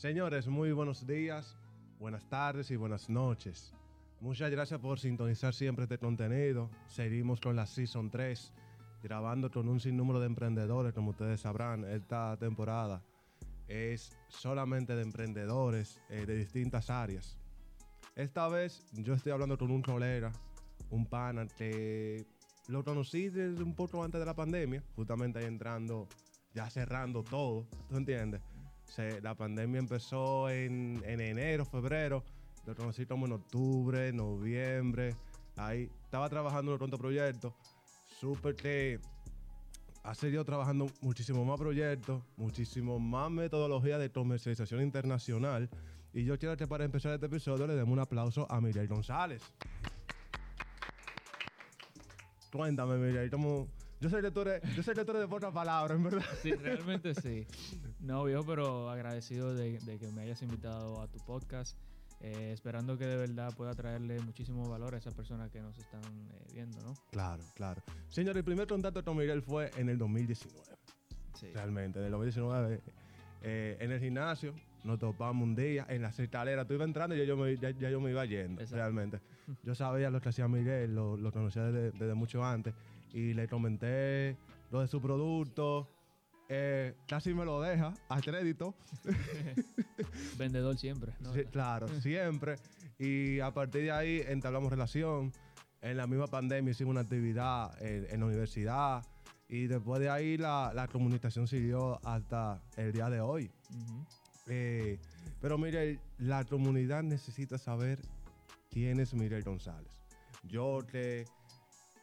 Señores, muy buenos días, buenas tardes y buenas noches. Muchas gracias por sintonizar siempre este contenido. Seguimos con la Season 3, grabando con un sinnúmero de emprendedores, como ustedes sabrán, esta temporada es solamente de emprendedores eh, de distintas áreas. Esta vez yo estoy hablando con un colega, un pana que lo conocí desde un poco antes de la pandemia, justamente ahí entrando, ya cerrando todo, ¿tú entiendes? La pandemia empezó en, enero, febrero, lo conocí como en octubre, noviembre, ahí estaba trabajando en otro proyecto, súper que ha seguido trabajando muchísimo más proyectos, muchísimo más metodología de comercialización internacional. Y yo quiero que para empezar este episodio le demos un aplauso a Miguel González. Cuéntame, Miguel, ¿cómo, yo sé que tú eres, yo tú eres de pocas palabras, en verdad. Sí, realmente sí. No, viejo, pero agradecido de, que me hayas invitado a tu podcast. Eh, esperando que de verdad pueda traerle muchísimo valor a esas personas que nos están eh, viendo, ¿no? Claro, claro. Señor, el primer contacto con Miguel fue en el 2019. Sí. Realmente, en el 2019, eh, en el gimnasio, nos topamos un día en la escaleras. Tú ibas entrando y ya yo me, ya, yo me iba yendo, realmente. Yo sabía lo que hacía Miguel, lo, lo conocía desde, desde mucho antes y le comenté lo de su producto. Eh, casi me lo deja a crédito. Vendedor siempre, ¿no? claro, siempre. Y a partir de ahí entablamos relación. En la misma pandemia hicimos una actividad en, la universidad. Y después de ahí la, comunicación siguió hasta el día de hoy. Eh, pero mire, la comunidad necesita saber quién es Miguel González. Yo que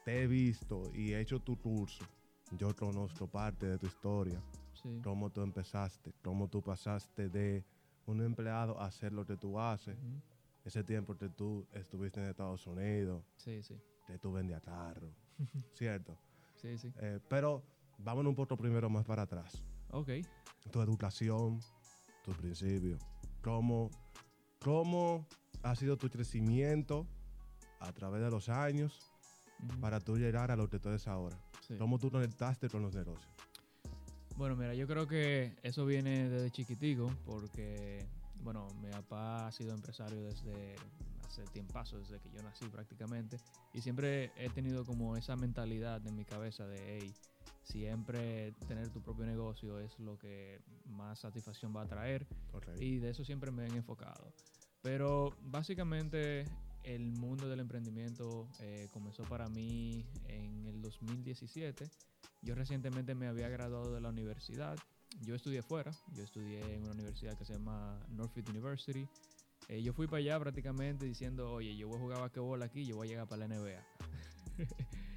te he visto y he hecho tu curso, yo conozco parte de tu historia. Cómo tú empezaste, cómo tú pasaste de un empleado a hacer lo que tú haces. Ese tiempo que tú estuviste en Estados Unidos. Sí, sí. Que tú vendías carro. ¿Cierto? Sí, sí. Eh, pero vámonos un poco primero más para atrás. Ok. Tu educación, tu principio. ¿Cómo, cómo ha sido tu crecimiento a través de los años para tú llegar a lo que tú eres ahora? ¿Cómo tú conectaste con los negocios? Bueno, mira, yo creo que eso viene desde chiquitico, porque, bueno, mi papá ha sido empresario desde hace tiempo, desde que yo nací prácticamente, y siempre he tenido como esa mentalidad en mi cabeza de, hey, siempre tener tu propio negocio es lo que más satisfacción va a traer, y de eso siempre me he enfocado. Pero básicamente el mundo del emprendimiento eh, comenzó para mí en el 2017. Yo recientemente me había graduado de la universidad. Yo estudié fuera, yo estudié en una universidad que se llama Northfield University. Eh, yo fui para allá prácticamente diciendo, oye, yo voy a jugar basquetbol aquí, yo voy a llegar para la NBA.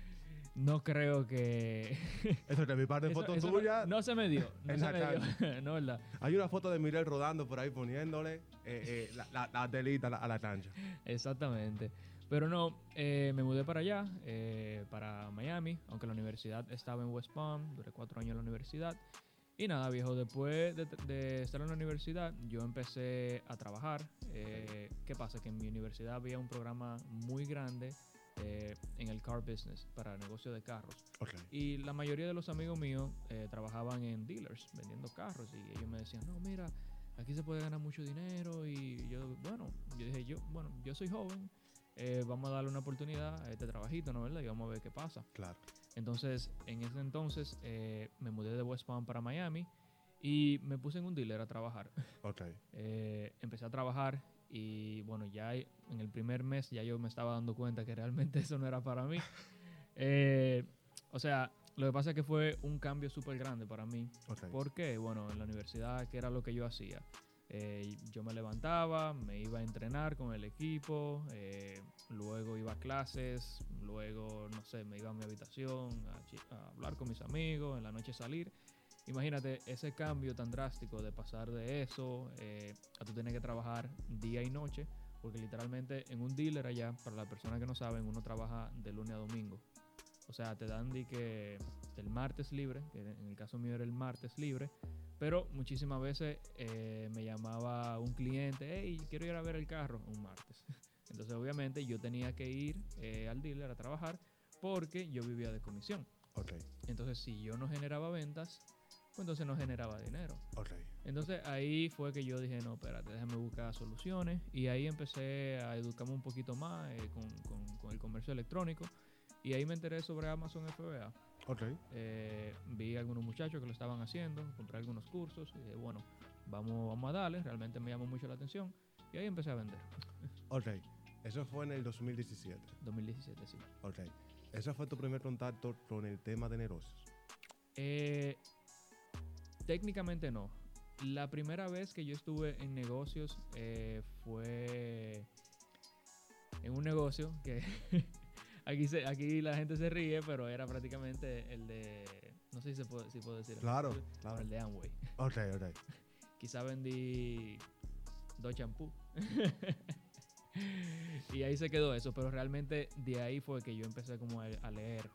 No creo que. Eso que mi parte de foto tuya. No, se me dio. No se me dio. no, ¿verdad? Hay una foto de Mirel rodando por ahí poniéndole eh, eh, la, la, telita a la, cancha. Exactamente. Pero no, eh, me mudé para allá, para Miami, aunque la universidad estaba en West Palm. Duré cuatro años en la universidad. Y nada, viejo, después de, de estar en la universidad, yo empecé a trabajar. ¿Qué pasa? Que en mi universidad había un programa muy grande eh, en el car business para el negocio de carros. Y la mayoría de los amigos míos eh, trabajaban en dealers vendiendo carros y ellos me decían, no, mira, aquí se puede ganar mucho dinero y yo, bueno, yo dije, yo, bueno, yo soy joven, eh, vamos a darle una oportunidad a este trabajito, ¿no? ¿Verdad? Y vamos a ver qué pasa. Claro. Entonces, en ese entonces me mudé de West Palm para Miami y me puse en un dealer a trabajar. Ok. empecé a trabajar y bueno, ya en el primer mes ya yo me estaba dando cuenta que realmente eso no era para mí. Eh, o sea, lo que pasa es que fue un cambio súper grande para mí. ¿Por qué? Bueno, en la universidad, ¿qué era lo que yo hacía? Eh, yo me levantaba, me iba a entrenar con el equipo, eh, luego iba a clases, luego, no sé, me iba a mi habitación a hablar con mis amigos, en la noche salir. Imagínate ese cambio tan drástico de pasar de eso eh, a tú tener que trabajar día y noche, porque literalmente en un dealer allá, para las personas que no saben, uno trabaja de lunes a domingo. O sea, te dan de que el martes libre, que en el caso mío era el martes libre, pero muchísimas veces eh, me llamaba un cliente, hey, quiero ir a ver el carro un martes. Entonces obviamente yo tenía que ir eh, al dealer a trabajar porque yo vivía de comisión. Okay. Entonces si yo no generaba ventas, pues entonces no generaba dinero. Entonces ahí fue que yo dije, no, espérate, déjame buscar soluciones. Y ahí empecé a educarme un poquito más eh, con, con- con el comercio electrónico. Y ahí me enteré sobre Amazon FBA. Eh, vi algunos muchachos que lo estaban haciendo, compré algunos cursos y dije, bueno, vamos, vamos a darle, realmente me llamó mucho la atención. Y ahí empecé a vender. Ok. Eso fue en el 2017. 2017, sí. Ok. Ese fue tu primer contacto con el tema de negocios. Eh, técnicamente no. La primera vez que yo estuve en negocios eh, fue en un negocio que aquí, se, aquí la gente se ríe, pero era prácticamente el de... No sé si, se puede, si puedo decir. Claro, Bueno, claro. el de Amway. Ok, ok. Quizá vendí dos champú. y ahí se quedó eso, pero realmente de ahí fue que yo empecé como a, a leer,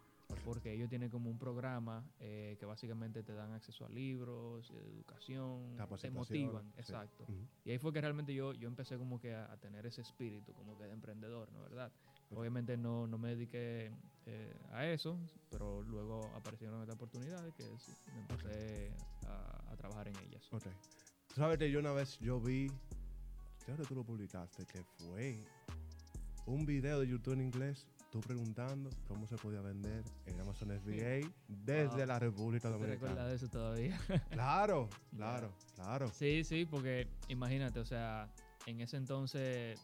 porque ellos tienen como un programa eh, que básicamente te dan acceso a libros, educación, te motivan, sí. exacto. Y ahí fue que realmente yo, yo empecé como que a, a tener ese espíritu como que de emprendedor, ¿no? ¿Verdad? Obviamente no, no me dediqué eh, a eso, pero luego aparecieron estas oportunidades que me empecé a, a trabajar en ellas. Ok. Sabes que yo una vez yo vi, creo que tú lo publicaste, que fue un video de YouTube en inglés, tú preguntando cómo se podía vender en Amazon FBA desde Wow. la República ¿Te recuerdas Dominicana. de eso todavía? Claro, claro, claro. sí, sí, porque imagínate, o sea, en ese entonces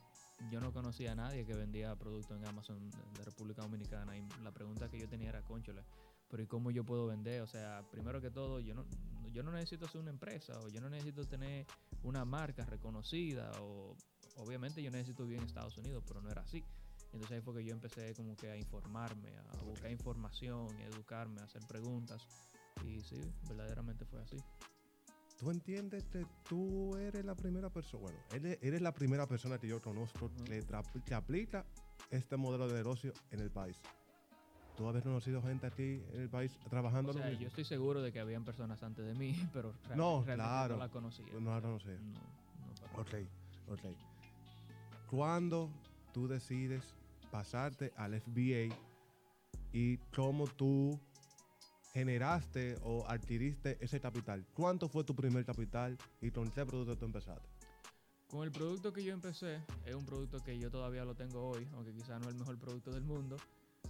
yo no conocía a nadie que vendía productos en Amazon de, de República Dominicana y la pregunta que yo tenía era, conchole, pero ¿y cómo yo puedo vender? O sea, primero que todo, yo no, yo no necesito ser una empresa o yo no necesito tener una marca reconocida o obviamente yo necesito vivir en Estados Unidos, pero no era así. Entonces ahí fue que yo empecé como que a informarme, a buscar información, a educarme, a hacer preguntas. Y sí, verdaderamente fue así. ¿Tú entiendes que tú eres la primera persona? Bueno, eres, eres la primera persona que yo conozco Ujú. que, tra- que aplica este modelo de negocio en el país. ¿Tú has conocido gente aquí en el país trabajando O sea, yo estoy seguro de que habían personas antes de mí, pero real- No, realmente claro. no la conocía. No la conocía. No, no Ok, ok. ¿Cuándo tú decides pasarte al FBA y cómo tú generaste o adquiriste ese capital? ¿Cuánto fue tu primer capital y con qué producto tú empezaste? Con el producto que yo empecé, es un producto que yo todavía lo tengo hoy, aunque quizás no es el mejor producto del mundo,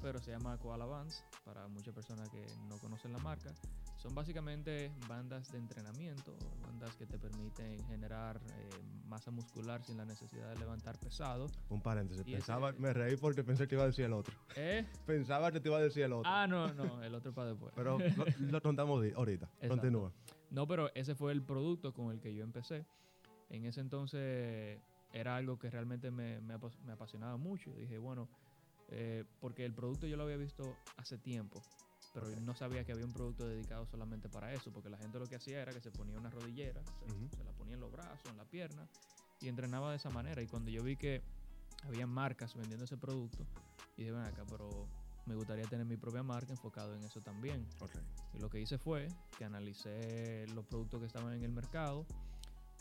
pero se llama Koala Bands, para muchas personas que no conocen la marca. Son básicamente bandas de entrenamiento, bandas que te permiten generar eh, masa muscular sin la necesidad de levantar pesado. Un paréntesis. Y ese- Pensaba, me reí porque pensé que iba a decir el otro. ¿Eh? Pensaba que te iba a decir el otro. Ah, no, no, el otro para después. Pero lo, lo contamos ahorita. Exacto. Continúa. No, pero ese fue el producto con el que yo empecé. En ese entonces era algo que realmente me, me apasionaba mucho. Dije, bueno, eh, porque el producto yo lo había visto hace tiempo, pero Ok. no sabía que había un producto dedicado solamente para eso, porque la gente lo que hacía era que se ponía una rodillera, se, la ponía en los brazos, en la pierna, y entrenaba de esa manera. Y cuando yo vi que había marcas vendiendo ese producto, dije, ven acá, pero me gustaría tener mi propia marca enfocado en eso también. Ok. Y lo que hice fue que analicé los productos que estaban en el mercado,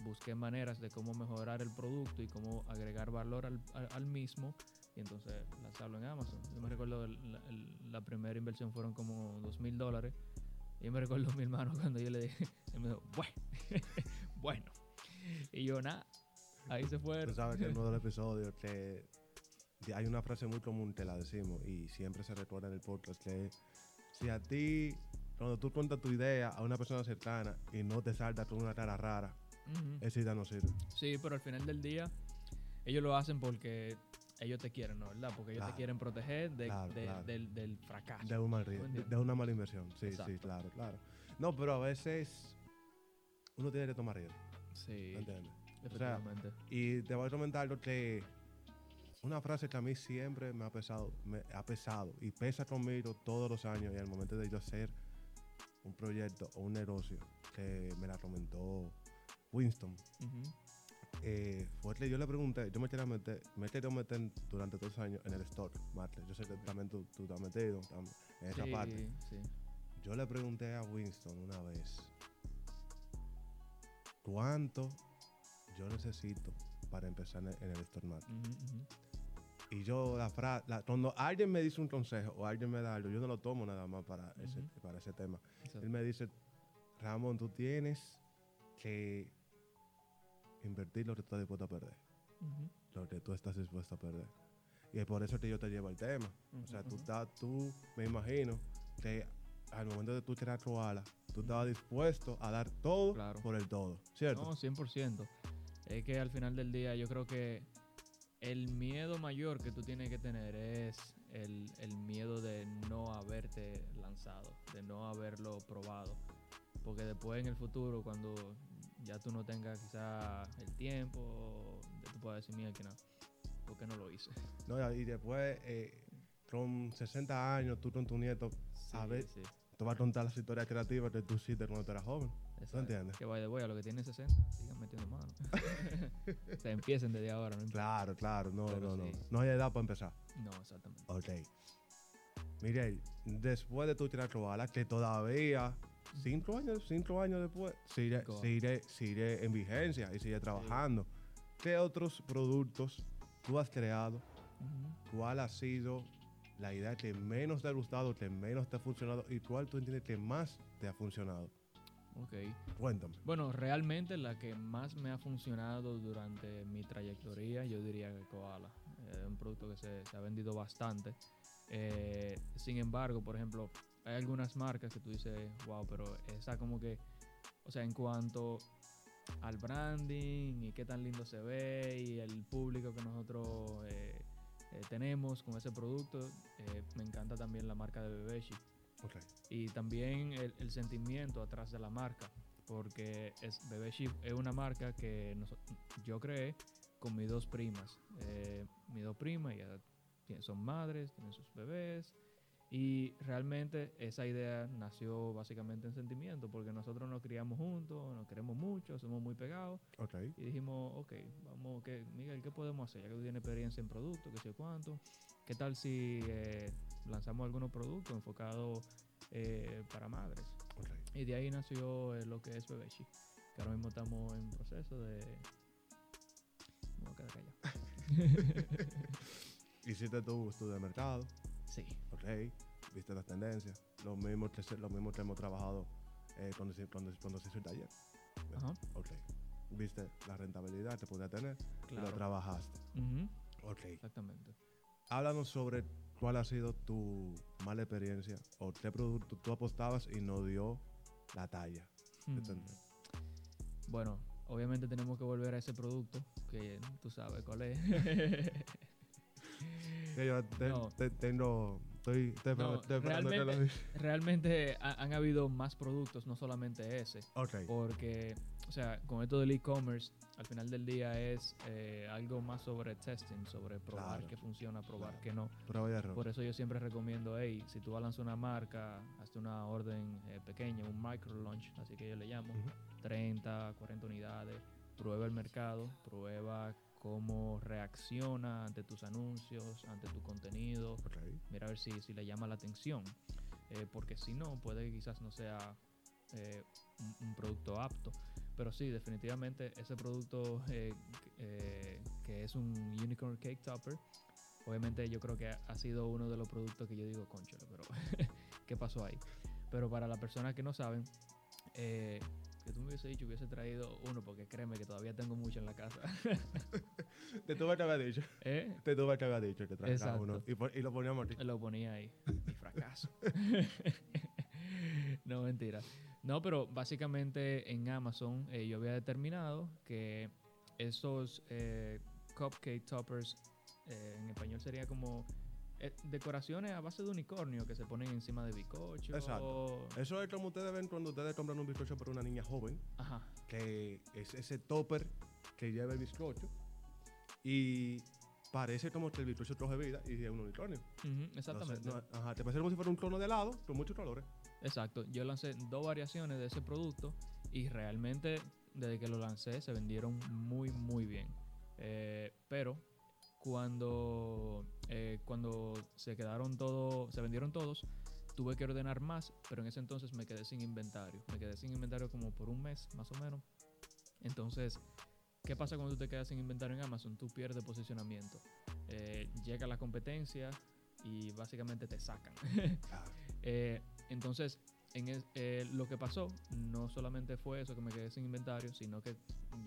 busqué maneras de cómo mejorar el producto y cómo agregar valor al, al- al mismo y entonces lanzarlo en Amazon. Yo me recuerdo la, primera inversión fueron como dos mil dólares. Y yo me recuerdo a mi hermano cuando yo le dije, él me dijo, bueno, bueno. Y yo, nada, ahí se fue. Tú sabes que en uno de los episodios que hay una frase muy común que la decimos y siempre se recuerda en el podcast que si a ti, cuando tú cuentas tu idea a una persona cercana y no te salta con una cara rara, Ujú. esa idea no sirve. Sí, pero al final del día, ellos lo hacen porque ellos te quieren, ¿no? ¿Verdad? Porque ellos Claro. te quieren proteger de- Claro, de- claro. Del, del fracaso. De, un mal ri- ¿Tú de, una mala inversión. Sí, sí, claro, claro. No, pero a veces uno tiene que tomar riesgo, Sí, ¿entiendes? efectivamente. Y te voy a comentar lo que una frase que a mí siempre me ha pesado, me ha pesado y pesa conmigo todos los años y al momento de yo hacer un proyecto o un negocio que me la comentó Winston. Ujú. Eh, yo le pregunté, yo me quería meter, me quería meter durante todos los años en el stock market. Yo sé que también tú, tú te has metido en esa Sí, parte. sí. Yo le pregunté a Winston una vez cuánto yo necesito para empezar en el. Ujú, ujú. Y yo, la frase, cuando alguien me dice un consejo o alguien me da algo, yo no lo tomo nada más para, ese, para ese tema. Exacto. Él me dice, Ramón, tú tienes que invertir lo que tú estás dispuesto a perder, lo que tú estás dispuesto a perder. Y es por eso que yo te llevo el tema. O sea, tú, estás, tú me imagino que al momento de tú crear Koala, tú estabas dispuesto a dar todo Claro. por el todo, ¿cierto? No, 100%. Es que al final del día yo creo que el miedo mayor que tú tienes que tener es el, el miedo de no haberte lanzado, de no haberlo probado. Porque después en el futuro, cuando ya tú no tengas quizá el tiempo, ya tú puedas decir, mira que no, ¿por qué no lo hice? No, y después, eh, con 60 años, tú con tu nieto, A ver. sí, tú vas a contar las historias creativas que tú hiciste cuando tú eras joven. exacto. entiendes? Que vaya de voy a lo que tienen 60, sigan metiendo mano. o sea, empiecen desde ahora, no. Claro, claro, no, Pero no, no. sí. No hay edad para empezar. No, exactamente. Ok. Mire, después de tu tirar que todavía, cinco años, cinco años después, sigue, sigue, sigue en vigencia y sigue trabajando. ¿Qué otros productos tú has creado? Ujú. ¿Cuál ha sido la idea que menos te ha gustado, que menos te ha funcionado y cuál tú entiendes que más te ha funcionado? Ok. Cuéntame. Bueno, realmente la que más me ha funcionado durante mi trayectoria, yo diría que Koala. Es un producto que se, se ha vendido bastante. Eh, sin embargo, por ejemplo, hay algunas marcas que tú dices, wow, pero esa como que, o sea, en cuanto al branding y qué tan lindo se ve y el público que nosotros eh, eh, tenemos con ese producto, eh, me encanta también la marca de Bebeshi Ok. y también el, el sentimiento atrás de la marca, porque es Bebé Sheep es una marca que yo creé con mis dos primas. Eh, mis dos primas ya son madres, tienen sus bebés. Y realmente esa idea nació básicamente en sentimiento, porque nosotros nos criamos juntos, nos queremos mucho, somos muy pegados. Ok. Y dijimos, ok, vamos, que Miguel, ¿qué podemos hacer? Ya que tú tienes experiencia en productos, qué sé cuánto. ¿Qué tal si eh, lanzamos algunos productos enfocados eh, para madres? Y de ahí nació eh, lo que es Bebeshi, que ahora mismo estamos en proceso de... Me voy a quedar callado. Hiciste tu estudio de mercado. sí. Ok, viste las tendencias, lo mismo lo mismo que hemos trabajado eh, cuando, cuando, cuando se hizo el taller. Ajá, Ok, viste la rentabilidad que podía tener y lo claro. trabajaste. Ujú, Ok, exactamente. háblanos sobre cuál ha sido tu mala experiencia o qué producto tú apostabas y no dio la talla. Hmm. Bueno, obviamente tenemos que volver a ese producto, que tú sabes cuál es. Que yo te- No. te- tengo, estoy, estoy esperando- No, estoy esperando que lo realmente- ha- han habido más productos, no solamente ese. Ok, Porque, o sea, con esto del e-commerce, al final del día es eh, algo más sobre testing, sobre probar Claro. que funciona, probar Claro. que no. prueba y error. Por eso yo siempre recomiendo, hey, si tú lanzar una marca, hazte una orden eh, pequeña, un micro launch, así que yo le llamo, Ujú. 30, 40 unidades, prueba el mercado, prueba cómo reacciona ante tus anuncios, ante tu contenido, mira a ver si, si le llama la atención. Eh, porque si no, puede que quizás no sea eh, un, un producto apto. Pero sí, definitivamente ese producto eh, que- eh, que es un Unicorn Cake Topper, obviamente yo creo que ha, sido uno de los productos que yo digo, conchole, pero ¿qué pasó ahí? Pero para las personas que no saben, eh, que tú me hubiese dicho, hubiese traído uno, porque créeme que todavía tengo mucho en la casa. te tuve que haber dicho, ¿Eh? te tuve que haber dicho que Exacto. uno y, y lo poníamos aquí. Lo ponía ahí. Mi fracaso. no, mentira. No, pero básicamente en Amazon eh, yo había determinado que esos eh, cupcake toppers, eh, en español sería como eh, decoraciones a base de unicornio que se ponen encima de bizcocho. Exacto. Eso es como ustedes ven cuando ustedes compran un bizcocho para una niña joven, Ajá. que es ese topper que lleva el bizcocho y parece como que el bizcocho coge vida y es un unicornio. Ujú, No sé, exactamente. no, ajá, te parece como si fuera un clono de helado con muchos colores. Exacto. Yo lancé dos variaciones de ese producto y realmente desde que lo lancé se vendieron muy, muy bien. Eh, pero cuando, eh, cuando se quedaron todos, se vendieron todos, tuve que ordenar más, pero en ese entonces me quedé sin inventario. Me quedé sin inventario como por un mes, más o menos. Entonces, ¿qué pasa cuando tú te quedas sin inventario en Amazon? Tú pierdes posicionamiento. Eh, llega la competencia y básicamente te sacan. Eh, entonces, en eh, lo que pasó no solamente fue eso que me quedé sin inventario, sino que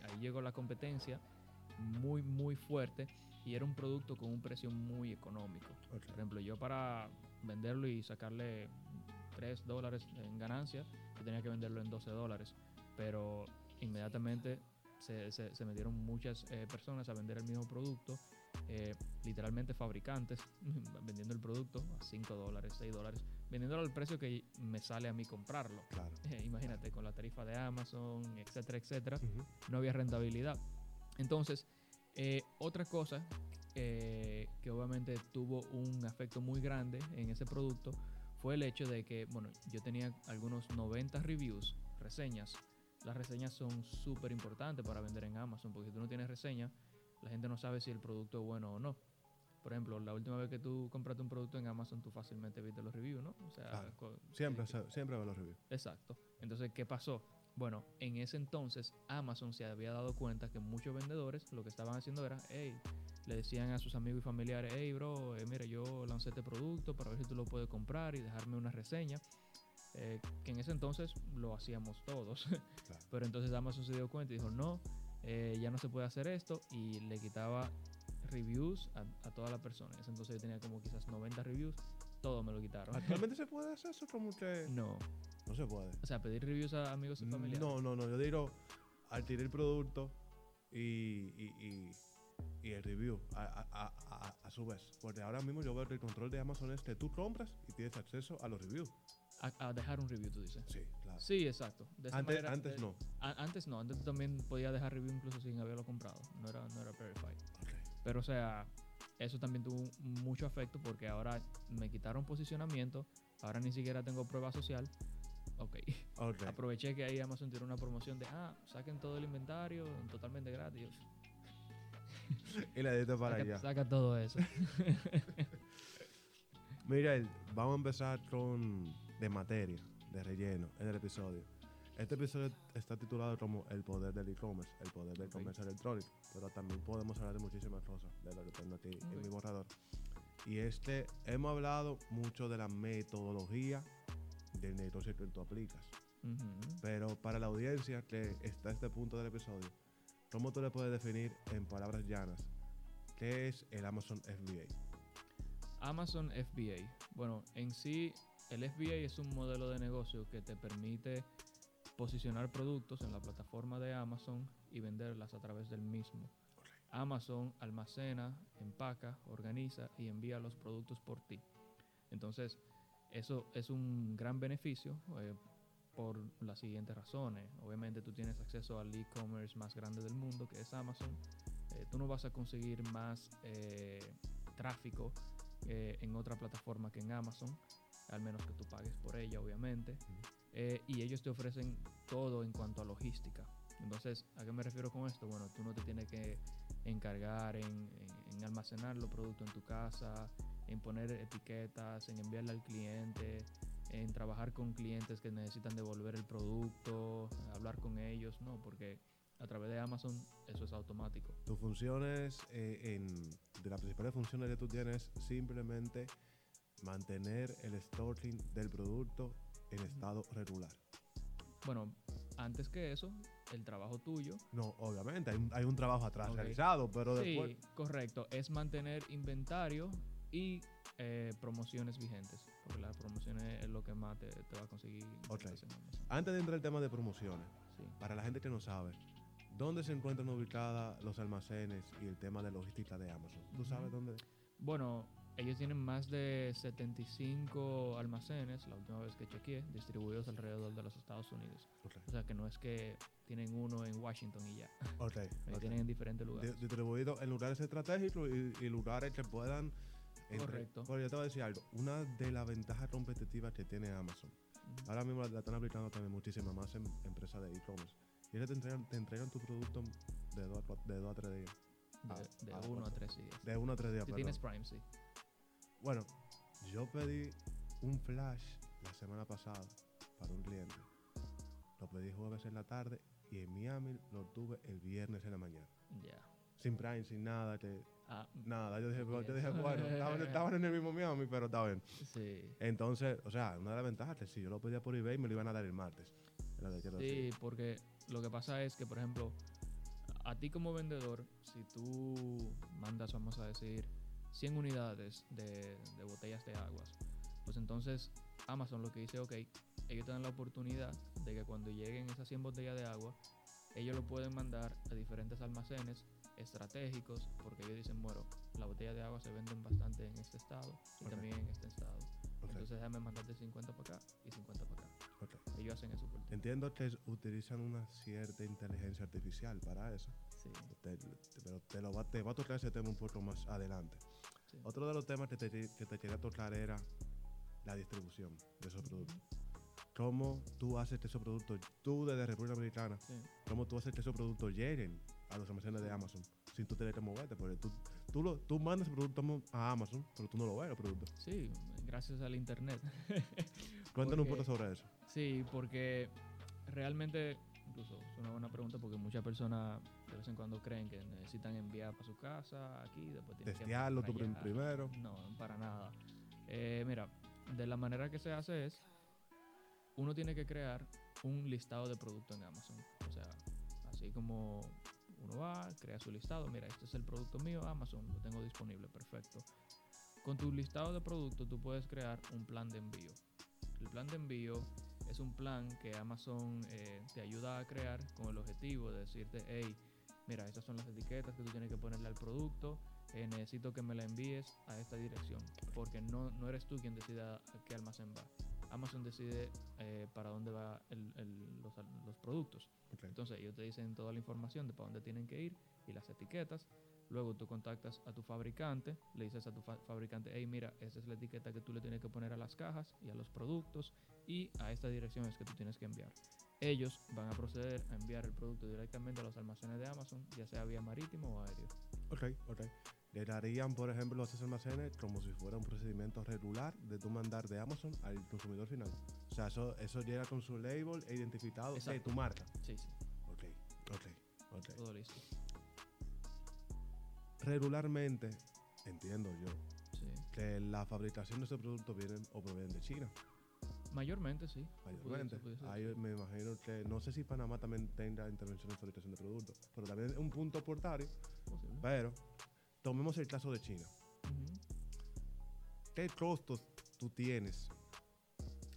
ahí llegó la competencia muy, muy fuerte y era un producto con un precio muy económico. Ok. Por ejemplo, yo para venderlo y sacarle 3 dólares en ganancia, yo tenía que venderlo en 12 dólares. Pero inmediatamente se, se- se metieron muchas eh, personas a vender el mismo producto. eh, literalmente fabricantes vendiendo el producto a 5 dólares, 6 dólares, vendiéndolo al precio que me sale a mí comprarlo. Claro. imagínate, con la tarifa de Amazon, etcétera, etcétera Ujú. no había rentabilidad. Entonces, eh, otra cosa eh, que obviamente tuvo un efecto muy grande en ese producto fue el hecho de que, bueno, yo tenía algunos 90 reviews, reseñas. Las reseñas son súper importantes para vender en Amazon, porque si tú no tienes reseña, la gente no sabe si el producto es bueno o no. Por ejemplo, la última vez que tú compraste un producto en Amazon, tú fácilmente viste los reviews, ¿no? O sea, Claro. Siempre, se- siempre veo los reviews. Exacto. Entonces, ¿qué pasó? Bueno, en ese entonces Amazon se había dado cuenta que muchos vendedores lo que estaban haciendo era, hey, le decían a sus amigos y familiares, hey, bro, eh, mira, yo lancé este producto para ver si tú lo puedes comprar y dejarme una reseña. Eh, que en ese entonces lo hacíamos todos. Claro. Pero entonces Amazon se dio cuenta y dijo, no, eh, ya no se puede hacer esto y le quitaba reviews a, a todas las personas. En ese entonces yo tenía como quizás 90 reviews, todo me lo quitaron. ¿Actualmente se puede hacer eso como que no, no se puede? o sea, pedir reviews a amigos y familiares. No, no, no. Yo digo adquirir el producto y, y, y, y el review a, a- a- a- a su vez. Porque ahora mismo yo veo que el control de Amazon es que tú compras y tienes acceso a los reviews. A, dejar un review, tú dices. Sí, claro. Sí, exacto. De esa Antes, manera, antes de- no. a- antes no, antes tú también podías dejar review incluso sin haberlo comprado. No era, no era verified. Ok. Pero o sea, eso también tuvo mucho efecto porque ahora me quitaron posicionamiento, ahora ni siquiera tengo prueba social. Ok. Ok. Aproveché que ahí Amazon tiene una promoción de, ah, saquen todo el inventario totalmente gratis. Y le diste para saca, allá. saca todo eso. Miguel, vamos a empezar con de materia, de relleno, en el episodio. Este episodio está titulado como El poder del e-commerce, el poder del Ok. comercio electrónico, pero también podemos hablar de muchísimas cosas, de lo que tengo aquí en mi borrador. Y este, hemos hablado mucho de la metodología del negocio que tú aplicas, Ujú. pero para la audiencia que está a este punto del episodio, ¿cómo tú le puedes definir en palabras llanas qué es el Amazon FBA? Amazon FBA. Bueno, en sí, el FBA es un modelo de negocio que te permite posicionar productos en la plataforma de Amazon y venderlas a través del mismo. Amazon almacena, empaca, organiza y envía los productos por ti. Entonces, eso es un gran beneficio eh, por las siguientes razones. Obviamente tú tienes acceso al e-commerce más grande del mundo, que es Amazon. Eh, tú no vas a conseguir más eh, tráfico en otra plataforma que en Amazon, al menos que tú pagues por ella, obviamente. Y ellos te ofrecen todo en cuanto a logística. Entonces, ¿a qué me refiero con esto? Bueno, tú no te tienes que encargar en, en- en almacenar los productos en tu casa, en poner etiquetas, en enviarle al cliente, en trabajar con clientes que necesitan devolver el producto, hablar con ellos, no, porque a través de Amazon eso es automático. Tus funciones, eh, en, de las principales funciones que tú tienes, simplemente mantener el stocking del producto en estado regular. Bueno, antes que eso, el trabajo tuyo No, obviamente, hay un, hay un trabajo atrás realizado, pero Sí, después... correcto. Es mantener inventario y eh, promociones vigentes. Porque las promociones es lo que más te, te va a conseguir. Ok. ventas en Amazon. Antes de entrar al tema de promociones, Sí. para la gente que no sabe, ¿dónde se encuentran ubicadas los almacenes y el tema de logística de Amazon? ¿Tú sabes dónde? Bueno, ellos tienen más de 75 almacenes, la última vez que chequeé, distribuidos alrededor de los Estados Unidos. Ok, O sea que no es que tienen uno en Washington y ya. ok, Ellos ok. tienen en diferentes Di- lugares. distribuido en lugares estratégicos y, y lugares que puedan... entre- Correcto. Porque yo te voy a decir algo. Una de las ventajas competitivas que tiene Amazon. Ahora mismo la, están aplicando también muchísimas más en empresas de e-commerce. Y ellos te entregan, te entregan tu producto de 2 a, cua- de dos a 3 días. De, Ah, de ah, uno a cuatro. tres días. De 1 a 3 días, Si perdón. tienes Prime, sí. Bueno, yo pedí un flash la semana pasada para un cliente. Lo pedí jueves en la tarde y en Miami lo tuve el viernes en la mañana. Ya. sin Prime, sin nada, que Ah, nada. Yo dije, yo dije bueno, estaban, estaban en el mismo Miami, pero está bien. sí. Entonces, o sea, una de las ventajas es que si yo lo pedía por eBay, me lo iban a dar el martes. Sí, porque lo que pasa es que, por ejemplo, a ti como vendedor, si tú mandas, vamos a decir, 100 unidades de, de botellas de aguas, pues entonces Amazon lo que dice, ok, ellos te dan la oportunidad de que cuando lleguen esas 100 botellas de agua, ellos lo pueden mandar a diferentes almacenes estratégicos, porque ellos dicen, bueno, las botellas de agua se venden bastante en este estado y Ok. también en este estado. Ok, Entonces déjame mandarte 50 para acá y 50 para acá. ok. Ellos hacen eso por ti. Entiendo que utilizan una cierta inteligencia artificial para eso. Sí. Te- pero te, lo va, te va a tocar ese tema un poco más adelante. Sí. Otro de los temas que te, que te quería tocar era la distribución de esos productos. ¿Cómo tú haces que esos productos, tú desde República Dominicana, Sí. cómo tú haces que esos productos lleguen a los almacenes de Amazon sin tú tener que moverte? Porque tú, tú, lo, tú mandas el producto a Amazon, pero tú no lo ves los productos. Sí, gracias al internet. Cuéntanos un poco sobre eso. sí, porque realmente, incluso es una buena pregunta porque muchas personas de vez en cuando creen que necesitan enviar para su casa aquí, después tienen que Testearlo tú primero. No, para nada. Eh, mira, de la manera que se hace es, uno tiene que crear un listado de productos en Amazon. O sea, así como uno va, crea su listado, mira, este es el producto mío, Amazon, lo tengo disponible, perfecto. Con tu listado de productos tú puedes crear un plan de envío. El plan de envío es un plan que Amazon eh, te ayuda a crear con el objetivo de decirte, hey, mira, estas son las etiquetas que tú tienes que ponerle al producto, eh, necesito que me la envíes a esta dirección, porque no, no eres tú quien decida a qué almacén va. Amazon decide eh, para dónde va el- el- los, productos. Entonces ellos te dicen toda la información de para dónde tienen que ir y las etiquetas. Luego tú contactas a tu fabricante, le dices a tu fa- fabricante, hey mira, esa es la etiqueta que tú le tienes que poner a las cajas y a los productos y a esta dirección es que tú tienes que enviar. Ellos van a proceder a enviar el producto directamente a los almacenes de Amazon, ya sea vía marítimo o aéreo. Ok, ok. Le darían, por ejemplo, a esos almacenes como si fuera un procedimiento regular de tú mandar de Amazon al consumidor final. O sea, eso, eso llega con su label e identificado de tu marca. Sí, sí, Ok, ok, ok. todo listo. Regularmente, entiendo yo, Sí. que la fabricación de esos productos vienen o provienen de China, Mayormente sí. mayormente. Puede- puede Ahí me imagino que, no sé si Panamá también tenga intervención en fabricación de productos, pero también es un punto portario. Posible. Pero, tomemos el caso de China. Ujú. ¿Qué costos tú tienes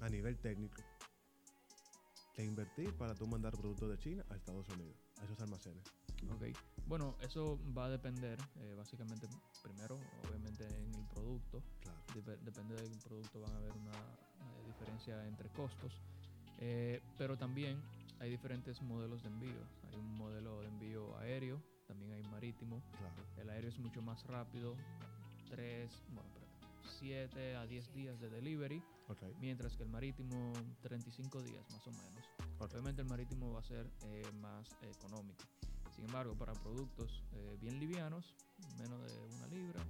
a nivel técnico que invertir para tú mandar productos de China a Estados Unidos, a esos almacenes? Ok. Bueno, eso va a depender, eh, básicamente, primero, obviamente, en el producto. Claro. Dep- depende del producto, van a haber una diferencia entre costos. Eh, pero también hay diferentes modelos de envío. Hay un modelo de envío aéreo, también hay marítimo. Claro. El aéreo es mucho más rápido, 3, bueno, 7 a 10 días de delivery, Ok. mientras que el marítimo 35 días más o menos. ok. Obviamente el marítimo va a ser eh, más económico. Sin embargo, para productos eh, bien livianos, menos de una libra,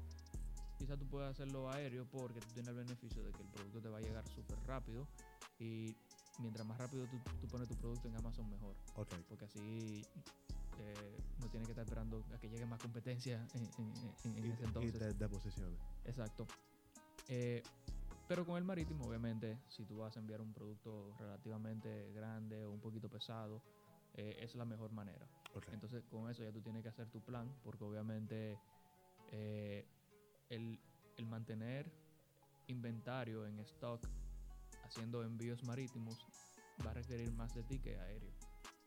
quizás tú puedas hacerlo aéreo porque tú tienes el beneficio de que el producto te va a llegar súper rápido y mientras más rápido tú, tú pones tu producto en Amazon, mejor. Ok. Porque así eh, no tienes que estar esperando a que llegue más competencia en, en- en- en Y, ese y entonces. de, de posiciones. Exacto. Eh, pero con el marítimo, obviamente, si tú vas a enviar un producto relativamente grande o un poquito pesado, eh, es la mejor manera. Entonces, con eso ya tú tienes que hacer tu plan, porque obviamente eh, el, el mantener inventario en stock haciendo envíos marítimos va a requerir más de ti que aéreo.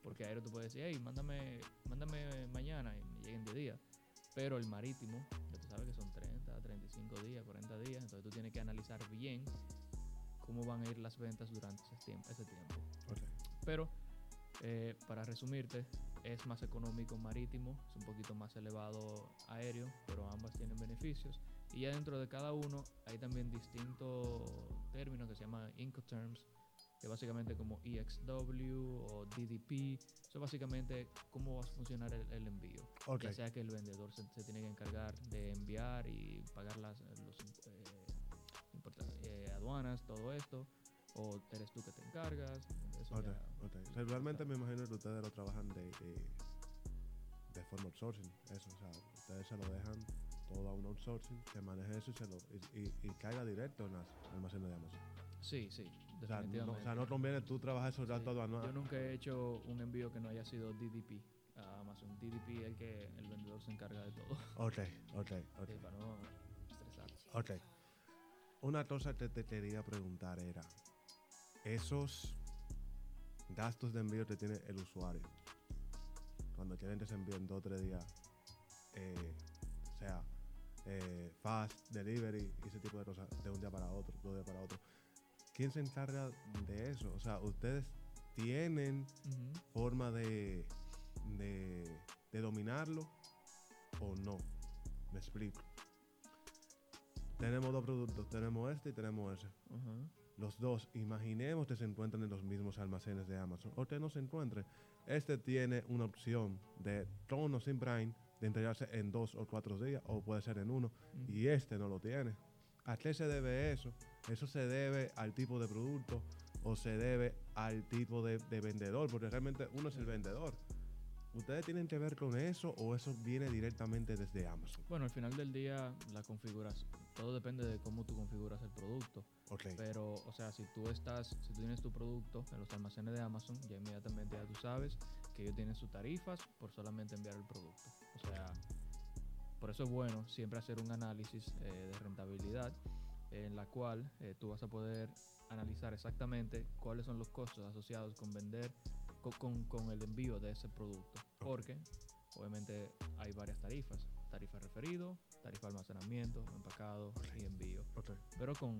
Porque aéreo tú puedes decir, hey, mándame, mándame mañana y me lleguen 10 días. Pero el marítimo, ya tú sabes que son 30, 35 días, 40 días, entonces tú tienes que analizar bien cómo van a ir las ventas durante ese tiempo. Ese tiempo. ok. Pero, eh, para resumirte, es más económico marítimo, es un poquito más elevado aéreo, pero ambas tienen beneficios. Y ya dentro de cada uno hay también distintos términos que se llaman Incoterms, que básicamente como EXW o DDP, eso básicamente cómo va a funcionar el, el envío. Ok. Ya sea que el vendedor se, se tiene que encargar de enviar y pagar las los, eh, eh, aduanas, todo esto, o eres tú que te encargas. Eso Ok, ya- ok. Regularmente me imagino que ustedes lo trabajan de, de, de forma outsourcing. Eso, o sea, ustedes se lo dejan todo a un outsourcing que maneje eso y, se lo, y, y- y caiga directo en las almacenes de Amazon. Sí, sí, O sea, no, definitivamente. o sea, no conviene tú trabajar esos Sí. datos Yo aduanales. nunca he hecho un envío que no haya sido DDP a Amazon. DDP es el que el vendedor se encarga de todo. Ok, ok, ok. Sí, para no estresar. Ok. Una cosa que te quería preguntar era, esos gastos de envío que tiene el usuario, cuando quieren que se envíen dos o tres días, eh, o sea, eh, fast, delivery y ese tipo de cosas, de un día para otro, dos días para otro, ¿quién se encarga de eso? O sea, ¿ustedes tienen forma de, de, de dominarlo o no. Me explico. Tenemos dos productos, tenemos este y tenemos ese. Ujú. Los dos, imaginemos que se encuentran en los mismos almacenes de Amazon o que no se encuentren. Este tiene una opción de tono sin Prime de entregarse en dos o cuatro días o puede ser en uno y este no lo tiene. ¿A qué se debe eso? ¿Eso se debe al tipo de producto o se debe al tipo de, de vendedor? Porque realmente uno es el vendedor. ¿Ustedes tienen que ver con eso o eso viene directamente desde Amazon? Bueno, al final del día, la configuración, todo depende de cómo tú configuras el producto. Ok, Pero, o sea, si tú estás, si tú tienes tu producto en los almacenes de Amazon, ya inmediatamente ya tú sabes que ellos tienen sus tarifas por solamente enviar el producto. O sea, por eso es bueno siempre hacer un análisis eh, de rentabilidad en la cual eh, tú vas a poder analizar exactamente cuáles son los costos asociados con vender, co- con, con el envío de ese producto. Porque, obviamente, hay varias tarifas. Tarifa referido, tarifa de almacenamiento, empacado y envío. Pero con,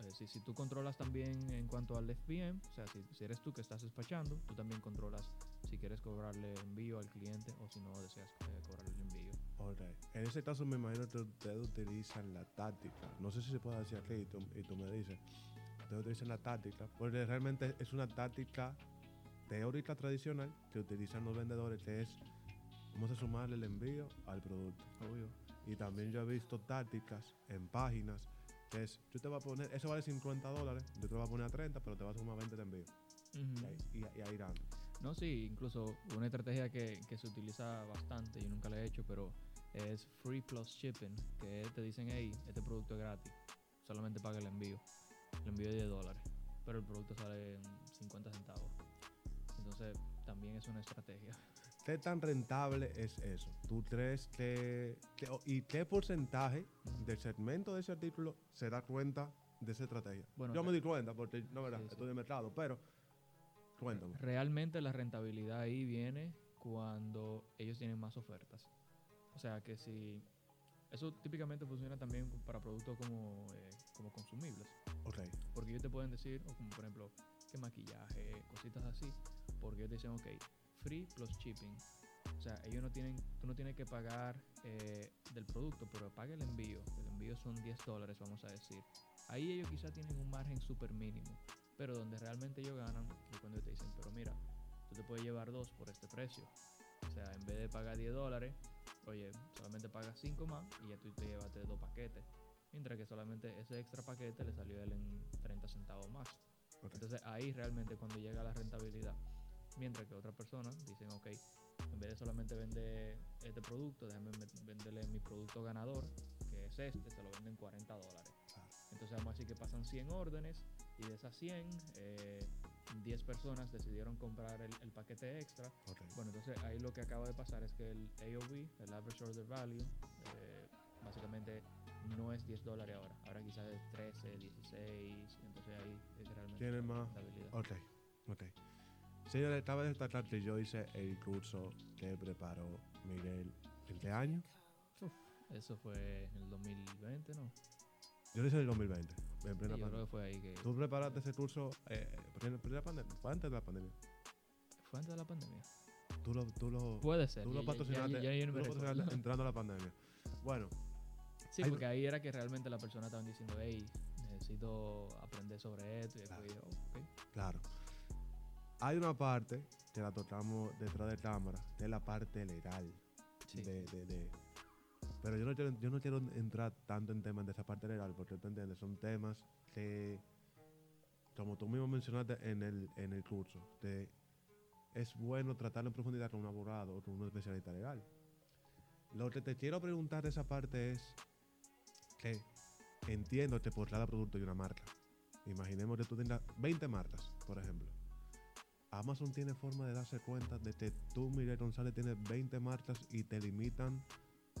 eh, si, si tú controlas también en cuanto al FBM, o sea, si, si eres tú que estás despachando, tú también controlas si quieres cobrarle envío al cliente o si no deseas eh, cobrarle el envío. En ese caso me imagino que ustedes utilizan la táctica. No sé si se puede decir aquí y tú, y tú me dices. Ustedes utilizan la táctica porque realmente es una táctica teórica tradicional que utilizan los vendedores que es vamos a sumarle el envío al producto. Obvio. Y también yo he visto tácticas en páginas que es, yo te voy a poner, eso vale 50 dólares, yo te lo voy a poner a 30, pero te vas a sumar 20 de envío. Y, ahí, y, y ahí gano. No, sí, incluso una estrategia que, que se utiliza bastante, yo nunca la he hecho, pero es Free Plus Shipping, que te dicen, hey, este producto es gratis, solamente paga el envío. El envío es 10 dólares, pero el producto sale en 50 centavos. Entonces, también es una estrategia. ¿Qué tan rentable es eso? ¿Tú crees que, y qué porcentaje del segmento de ese artículo se da cuenta de esa estrategia? Bueno, Yo me di cuenta porque no verdad, Sí, sí. estoy de mercado, pero cuéntame. Realmente la rentabilidad ahí viene cuando ellos tienen más ofertas. O sea que si... Eso típicamente funciona también para productos como, eh, como consumibles. Ok, Porque ellos te pueden decir, o como por ejemplo, que maquillaje, cositas así. Porque ellos te dicen, ok, free plus shipping. O sea, ellos no tienen, tú no tienes que pagar eh, del producto, pero paga el envío. El envío son 10 dólares, vamos a decir. Ahí ellos quizás tienen un margen súper mínimo. Pero donde realmente ellos ganan es cuando te dicen, pero mira, tú te puedes llevar dos por este precio. O sea, en vez de pagar 10 dólares, oye, solamente pagas 5 más y ya tú te llevaste dos paquetes. Mientras que solamente ese extra paquete le salió a él en 30 centavos más. Entonces ahí realmente cuando llega la rentabilidad. Mientras que otras personas dicen, ok, en vez de solamente vender este producto, déjame venderle mi producto ganador, que es este, se lo venden 40 dólares. Entonces vamos a decir que pasan 100 órdenes y de esas 100, eh, 10 personas decidieron comprar el, el paquete extra. ok. Bueno, entonces ahí lo que acaba de pasar es que el AOV, el Average Order Value, eh, básicamente no es 10 dólares ahora. Ahora quizás es 13, 16. Entonces ahí es realmente Tiene más-. Ok, ok. Señores, estaba destacar que yo hice el curso que preparó Miguel. ¿En qué año? Eso fue en el 2020, ¿no? Yo lo hice en el 2020, en Sí, plena yo creo que fue ahí que... ¿Tú preparaste ese curso eh, plena- plena pandemia? ¿Fue antes de la pandemia? ¿Fue antes de la pandemia? Tú lo, tú lo, Puede ser. tú lo patrocinaste, entrando a la pandemia. Bueno, Sí, porque ahí era que realmente la persona estaban diciendo, hey, necesito aprender sobre esto. Y Claro. después yo, ok. claro. Hay una parte que la tocamos detrás de cámara, que es la parte legal. Sí. de, de- de- pero yo no, quiero, yo no quiero entrar tanto en temas de esa parte legal, porque tú entiendes, son temas que, como tú mismo mencionaste en el, en el curso, de- es bueno tratarlo en profundidad con un abogado o con un especialista legal. Lo que te quiero preguntar de esa parte es que entiendo que por cada producto hay una marca. Imaginemos que tú tengas 20 marcas, por ejemplo. Amazon tiene forma de darse cuenta de que tú, Miguel González, tienes 20 marcas y te limitan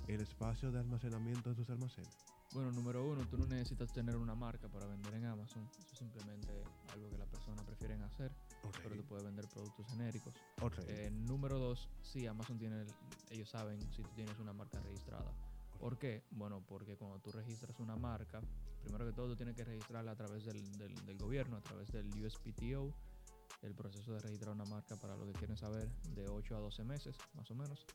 el espacio de almacenamiento en sus almacenes. Bueno, número uno, tú no necesitas tener una marca para vender en Amazon. Eso es simplemente algo que las personas prefieren hacer, Ok, pero tú puedes vender productos genéricos. ok, Eh, número dos, sí, Amazon tiene, el- ellos saben si tú tienes una marca registrada. ¿Por qué? Bueno, porque cuando tú registras una marca, primero que todo tú tienes que registrarla a través del, del- del gobierno, a través del USPTO, el proceso de registrar una marca para lo que quieren saber, de 8 a 12 meses, más o menos.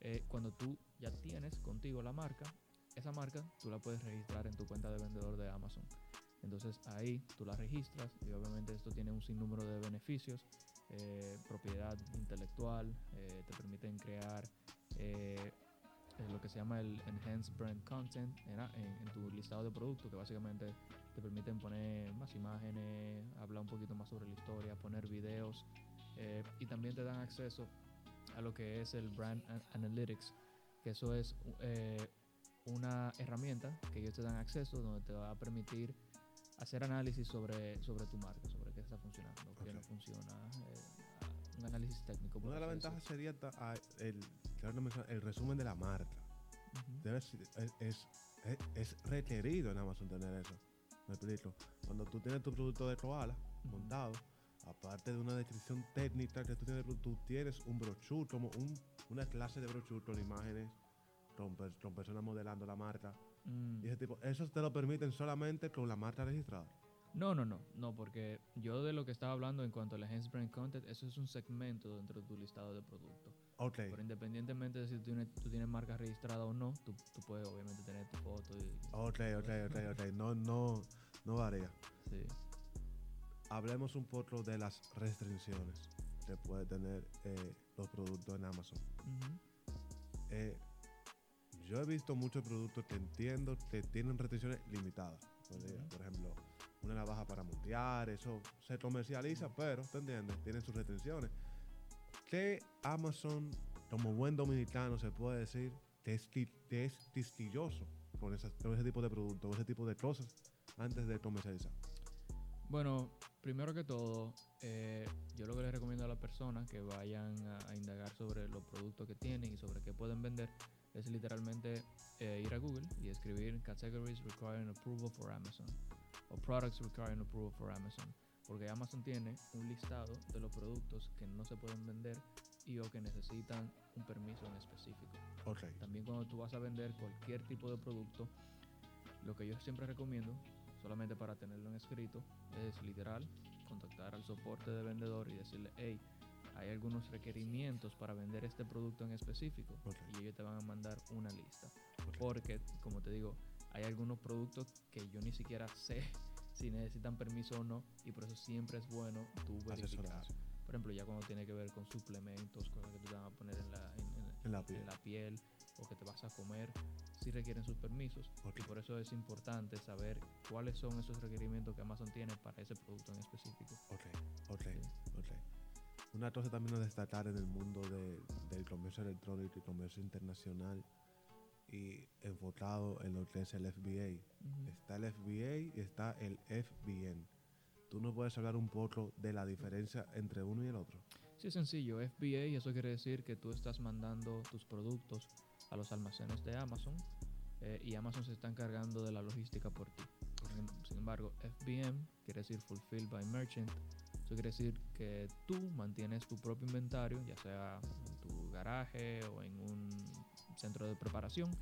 Eh, cuando tú ya tienes contigo la marca, esa marca tú la puedes registrar en tu cuenta de vendedor de Amazon. Entonces ahí tú la registras y obviamente esto tiene un sinnúmero de beneficios eh, propiedad intelectual, eh, te permiten crear eh, lo que se llama el Enhanced Brand Content en, en- en tu listado de productos, que básicamente te permiten poner más imágenes, hablar un poquito más sobre la historia, poner videos eh, y también te dan acceso a lo que es el Brand An- Analytics, que eso es eh, una herramienta que ellos te dan acceso donde te va a permitir hacer análisis sobre, sobre tu marca, sobre qué está funcionando, qué no funciona, eh, un análisis técnico. Una de las ventajas sería ta- ah, el, resumen de la marca. Ujú. Debe ser- es, es, es- es requerido en Amazon tener eso. Me explico. Cuando tú tienes tu producto de koala montado, aparte de una descripción técnica que tú tienes, tú tienes un brochure, como un, una clase de brochure con imágenes, con, per- con personas modelando la marca. Mm. Y ese tipo, eso te lo permiten solamente con la marca registrada. No, no, no, no, porque yo de lo que estaba hablando en cuanto al Enhanced Brand Content, eso es un segmento dentro de tu listado de productos. Ok, Pero independientemente de si tú tienes, tú tienes marca registrada o no, tú, tú puedes obviamente tener tu foto y... ok, ok, ok, ok. No, no, no varía. Sí. Hablemos un poco de las restricciones que puede tener eh, los productos en Amazon. Eh, yo he visto muchos productos que entiendo que tienen restricciones limitadas. Por ejemplo, una navaja para montear, eso se comercializa, pero, ¿te entiendes? Tienen sus restricciones. Que Amazon, como buen dominicano, se puede decir que es, que es con, esas- con ese tipo de productos, ese tipo de cosas, antes de comercializar. Bueno, primero que todo, eh, yo lo que les recomiendo a las personas que vayan a, a indagar sobre los productos que tienen y sobre qué pueden vender es literalmente eh, ir a Google y escribir Categories Requiring Approval for Amazon o Products Requiring Approval for Amazon. Porque Amazon tiene un listado de los productos que no se pueden vender y o que necesitan un permiso en específico. Ok, También cuando tú vas a vender cualquier tipo de producto, lo que yo siempre recomiendo, solamente para tenerlo en escrito, es literal contactar al soporte de vendedor y decirle, hey, hay algunos requerimientos para vender este producto en específico Ok. y ellos te van a mandar una lista. Porque, como te digo, hay algunos productos que yo ni siquiera sé si necesitan permiso o no y por eso siempre es bueno tú verificar. Asesorarse Por ejemplo, ya cuando tiene que ver con suplementos, cosas que tú te van a poner en la, en- en- en la piel. en la piel o que te vas a comer, sí requieren sus permisos. Y por eso es importante saber cuáles son esos requerimientos que Amazon tiene para ese producto en específico. Ok, ok, Sí. ok. Una cosa también a destacar en el mundo de- del comercio electrónico y comercio internacional y enfocado en lo que es el FBA. Está el FBA y está el FBN. ¿Tú nos puedes hablar un poco de la diferencia entre uno y el otro? Sí, es sencillo. FBA, eso quiere decir que tú estás mandando tus productos a los almacenes de Amazon eh, y Amazon se está encargando de la logística por ti. Sin, sin embargo, FBM quiere decir Fulfilled by Merchant. Eso quiere decir que tú mantienes tu propio inventario, ya sea en tu garaje o en un centro de preparación,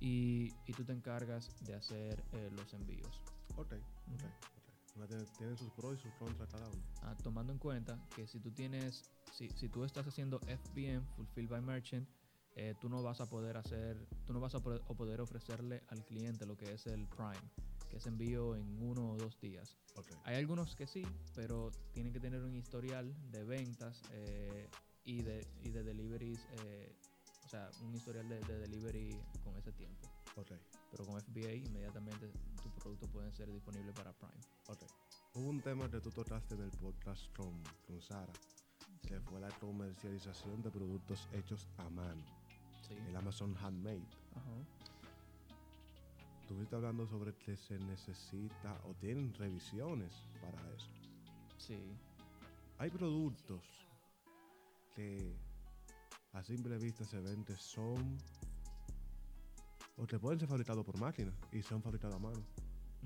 y, y tú te encargas de hacer eh, los envíos. Ok, ok, Ujú. ok. Una tiene- Tienen sus pros y sus contras cada uno. Ah, tomando en cuenta que si tú tienes, si, si tú estás haciendo FBM, Fulfilled by Merchant, eh, tú no vas a poder hacer, tú no vas a poder, ofrecerle al cliente lo que es el Prime, que es envío en uno o dos días. Ok, Hay algunos que sí, pero tienen que tener un historial de ventas eh, y, de, y de deliveries, eh, sea, un historial de, de delivery con ese tiempo. ok, Pero con FBA inmediatamente tu producto puede ser disponible para Prime. ok. Hubo un tema que tú tocaste en el podcast con, con Sara, que fue la comercialización de productos hechos a mano. Sí. el Amazon Handmade. Ajá. Estuviste hablando sobre que se necesita o tienen revisiones para eso. Sí. Hay productos que a simple vista se ven que son o que pueden ser fabricados por máquinas y son fabricados a mano.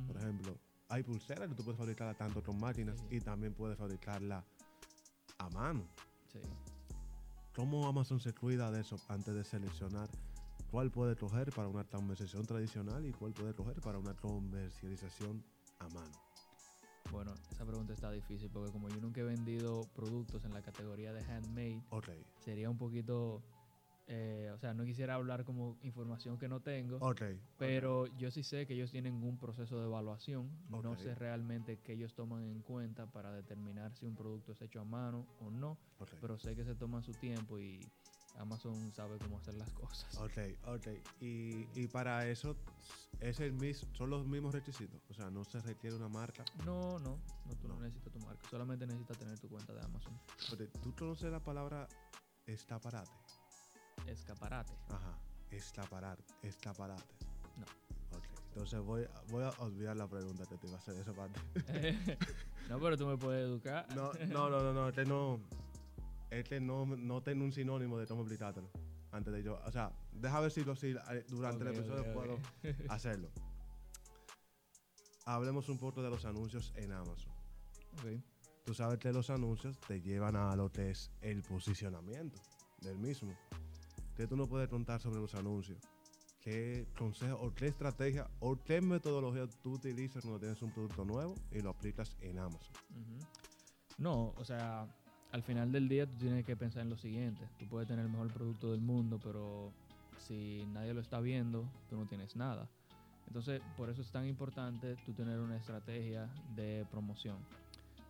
Por ejemplo, hay pulseras que tú puedes fabricarla tanto con máquinas Sí. y también puedes fabricarla a mano. Sí. ¿Cómo Amazon se cuida de eso antes de seleccionar cuál puede coger para una comercialización tradicional y cuál puede coger para una comercialización a mano? Bueno, esa pregunta está difícil porque como yo nunca he vendido productos en la categoría de handmade, sería un poquito, eh, o sea, no quisiera hablar como información que no tengo, ok. pero yo sí sé que ellos tienen un proceso de evaluación. No sé realmente qué ellos toman en cuenta para determinar si un producto es hecho a mano o no, ok. pero sé que se toman su tiempo y Amazon sabe cómo hacer las cosas. Ok, ok. Y, y para eso es el mis, son los mismos requisitos. O sea, no se requiere una marca. No, no, no, tú no, No. necesitas tu marca, solamente necesitas tener tu cuenta de Amazon. Porque ¿Tú conoces la palabra escaparate? Escaparate. Ajá, escaparate, escaparate. No. Ok, entonces voy, a- voy a olvidar la pregunta que te iba a hacer esa parte. no, pero tú me puedes educar. No, no, no, no, no, este no, este no, no tiene un sinónimo de cómo explicártelo. Antes de yo, o sea, deja ver si lo si durante Ok, el episodio ok, ok. puedo hacerlo. Hablemos un poco de los anuncios en Amazon. Tú sabes que los anuncios te llevan a lo que es el posicionamiento del mismo. Que tú no puedes contar sobre los anuncios. ¿Qué consejo o qué estrategia o qué metodología tú utilizas cuando tienes un producto nuevo y lo aplicas en Amazon? No, o sea, al final del día tú tienes que pensar en lo siguiente. Tú puedes tener el mejor producto del mundo, pero si nadie lo está viendo, tú no tienes nada. Entonces, por eso es tan importante tú tener una estrategia de promoción.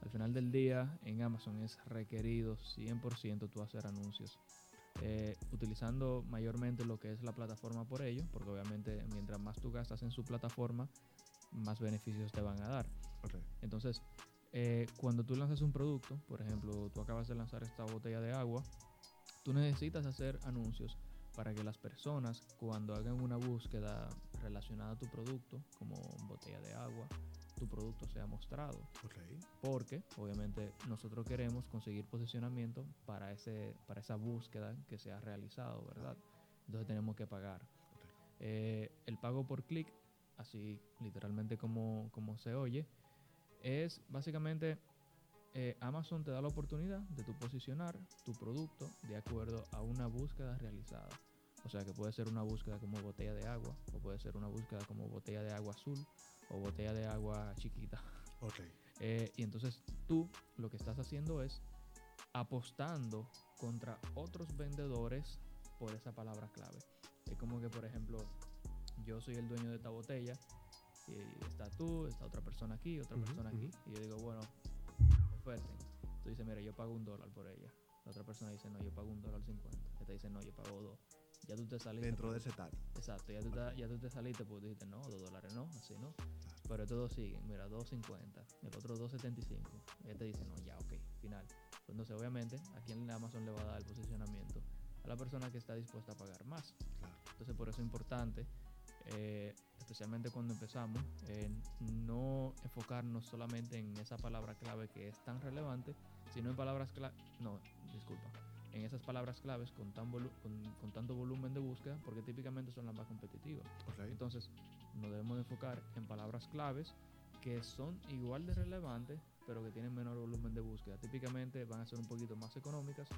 Al final del día, en Amazon es requerido 100% tú hacer anuncios. eh, utilizando mayormente lo que es la plataforma por ello, porque obviamente mientras más tú gastas en su plataforma, más beneficios te van a dar. Entonces, eh, cuando tú lanzas un producto, por ejemplo, tú acabas de lanzar esta botella de agua, tú necesitas hacer anuncios para que las personas cuando hagan una búsqueda relacionada a tu producto, como botella de agua, tu producto sea mostrado. Porque obviamente nosotros queremos conseguir posicionamiento para, ese, para esa búsqueda que se ha realizado, ¿verdad? Entonces tenemos que pagar. Eh, el pago por clic, así literalmente como, como se oye, es básicamente eh, Amazon te da la oportunidad de tu posicionar tu producto de acuerdo a una búsqueda realizada. O sea que puede ser una búsqueda como botella de agua, o puede ser una búsqueda como botella de agua azul, o botella de agua chiquita. Ok, Eh, y entonces tú lo que estás haciendo es apostando contra otros vendedores por esa palabra clave. Es como que, por ejemplo, yo soy el dueño de esta botella y está tú, está otra persona aquí, otra persona aquí. Y yo digo, bueno, oferten. Tú dices, mira, yo pago un dólar por ella. La otra persona dice, no, yo pago un dólar cincuenta. Esta dice, no, yo pago dos. Ya tú te saliste. dentro de porque- ese tal. Exacto, ya tú, te, ya tú te saliste porque dijiste, no, dos dólares no, así no. Claro. Pero todos siguen, mira, 2.50, el otro 2.75. Y él te dice, no, ya, ok, final. Pues entonces, obviamente, aquí en Amazon le va a dar el posicionamiento a la persona que está dispuesta a pagar más. Claro. Entonces, por eso es importante, eh, especialmente cuando empezamos, en no enfocarnos solamente en esa palabra clave que es tan relevante, sino en palabras clave, no, disculpa, en esas palabras claves con, tan volu- con, con tanto volumen de búsqueda, porque típicamente son las más competitivas. Entonces, nos debemos de enfocar en palabras claves que son igual de relevantes, pero que tienen menor volumen de búsqueda. Típicamente van a ser un poquito más económicas,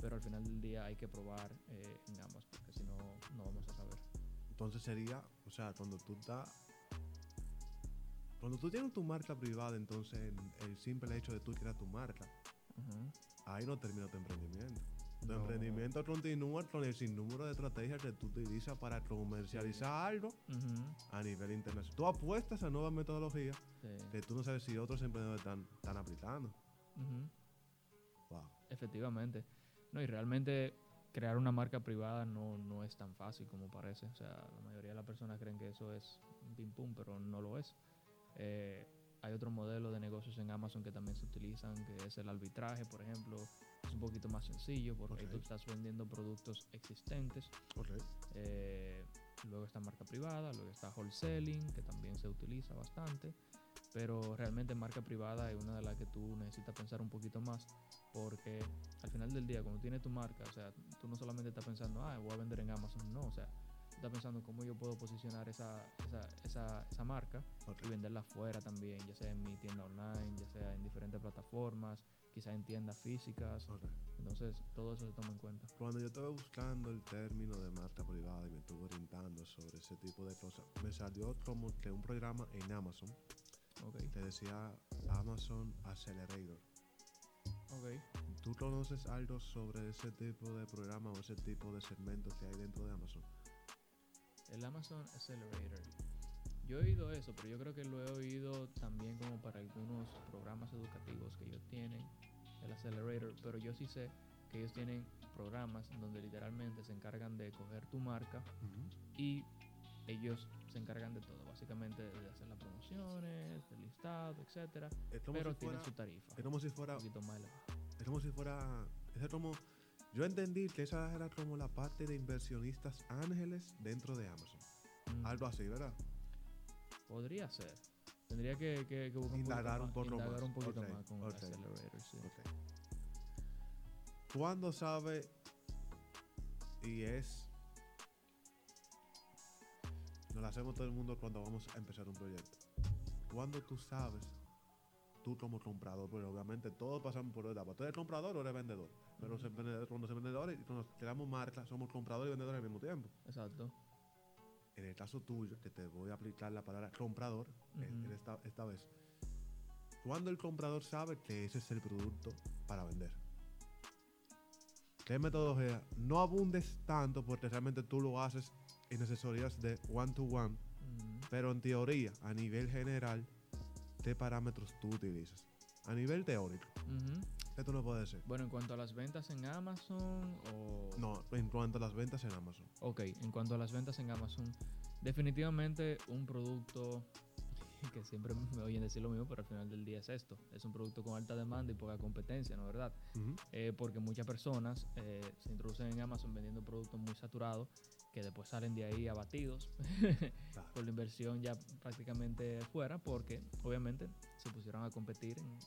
pero al final del día hay que probar eh, en ambas, porque si no, no vamos a saber. Entonces sería, o sea, cuando tú estás... Cuando tú tienes tu marca privada, entonces el, el simple hecho de tú crear tu marca, ahí no termina tu emprendimiento. Tu No. emprendimiento continúa con el sinnúmero de estrategias que tú utilizas para comercializar algo a nivel internacional. Tú apuestas a nuevas metodologías Sí. que tú no sabes si otros emprendedores están, están aplicando. Wow. Efectivamente. No, y realmente crear una marca privada no, no es tan fácil como parece. O sea, la mayoría de las personas creen que eso es pim pum, pero no lo es. Eh, hay otro modelo de negocios en Amazon que también se utilizan, que es el arbitraje, por ejemplo. es un poquito más sencillo porque ahí tú estás vendiendo productos existentes. Eh, luego está marca privada, luego está wholesaling, que también se utiliza bastante. Pero realmente marca privada es una de las que tú necesitas pensar un poquito más. Porque al final del día, cuando tienes tu marca, o sea, tú no solamente estás pensando, ah, voy a vender en Amazon. No, o sea, estás pensando cómo yo puedo posicionar esa, esa, esa, esa marca Ok. y venderla afuera también, ya sea en mi tienda online, ya sea en diferentes plataformas, quizá en tiendas físicas. Ok. Entonces, todo eso se toma en cuenta. Cuando yo estaba buscando el término de marca privada y me estuve orientando sobre ese tipo de cosas, me salió como que un programa en Amazon Que decía Amazon Accelerator. ok. ¿Tú conoces algo sobre ese tipo de programa o ese tipo de segmentos que hay dentro de Amazon? El Amazon Accelerator. Yo he oído eso, pero yo creo que lo he oído también como para algunos programas educativos que ellos tienen, el Accelerator, pero yo sí sé que ellos tienen programas donde literalmente se encargan de coger tu marca y ellos se encargan de todo, básicamente de hacer las promociones, del listado, etcétera, Es como, pero si tienen fuera, su tarifa, es como si un fuera, poquito más es como si fuera, es como, yo entendí que esa era como la parte de inversionistas ángeles dentro de Amazon. Mm, Algo así, ¿verdad? Podría ser. Tendría que, que, que buscar un Indagar poquito un más- poco más. un poquito Ok, más con ok. el Accelerator, sí. Ok. ¿Cuándo sabe y es? Nos lo hacemos todo el mundo cuando vamos a empezar un proyecto. ¿Cuándo tú sabes, tú como comprador, porque obviamente todos pasamos por etapas. ¿Tú eres comprador o eres vendedor? Pero se- vendedor- cuando somos vendedores y cuando creamos marcas, somos compradores y vendedores al mismo tiempo. Exacto. En el caso tuyo, que te voy a aplicar la palabra comprador en- Ujú. en esta, esta vez, ¿cuándo el comprador sabe que ese es el producto para vender? ¿Qué metodología? No abundes tanto porque realmente tú lo haces en asesorías de one to one, Ujú. pero en teoría, a nivel general, ¿qué parámetros tú utilizas? A nivel teórico. ¿qué tú no puedes decir? Bueno, en cuanto a las ventas en Amazon o... No, en cuanto a las ventas en Amazon. Ok, en cuanto a las ventas en Amazon, definitivamente un producto que siempre me oyen decir lo mismo, pero al final del día es esto. Es un producto con alta demanda y poca competencia, ¿no es verdad? Eh, porque muchas personas eh, se introducen en Amazon vendiendo productos muy saturados que después salen de ahí abatidos Claro. con la inversión ya prácticamente fuera porque obviamente se pusieron a competir en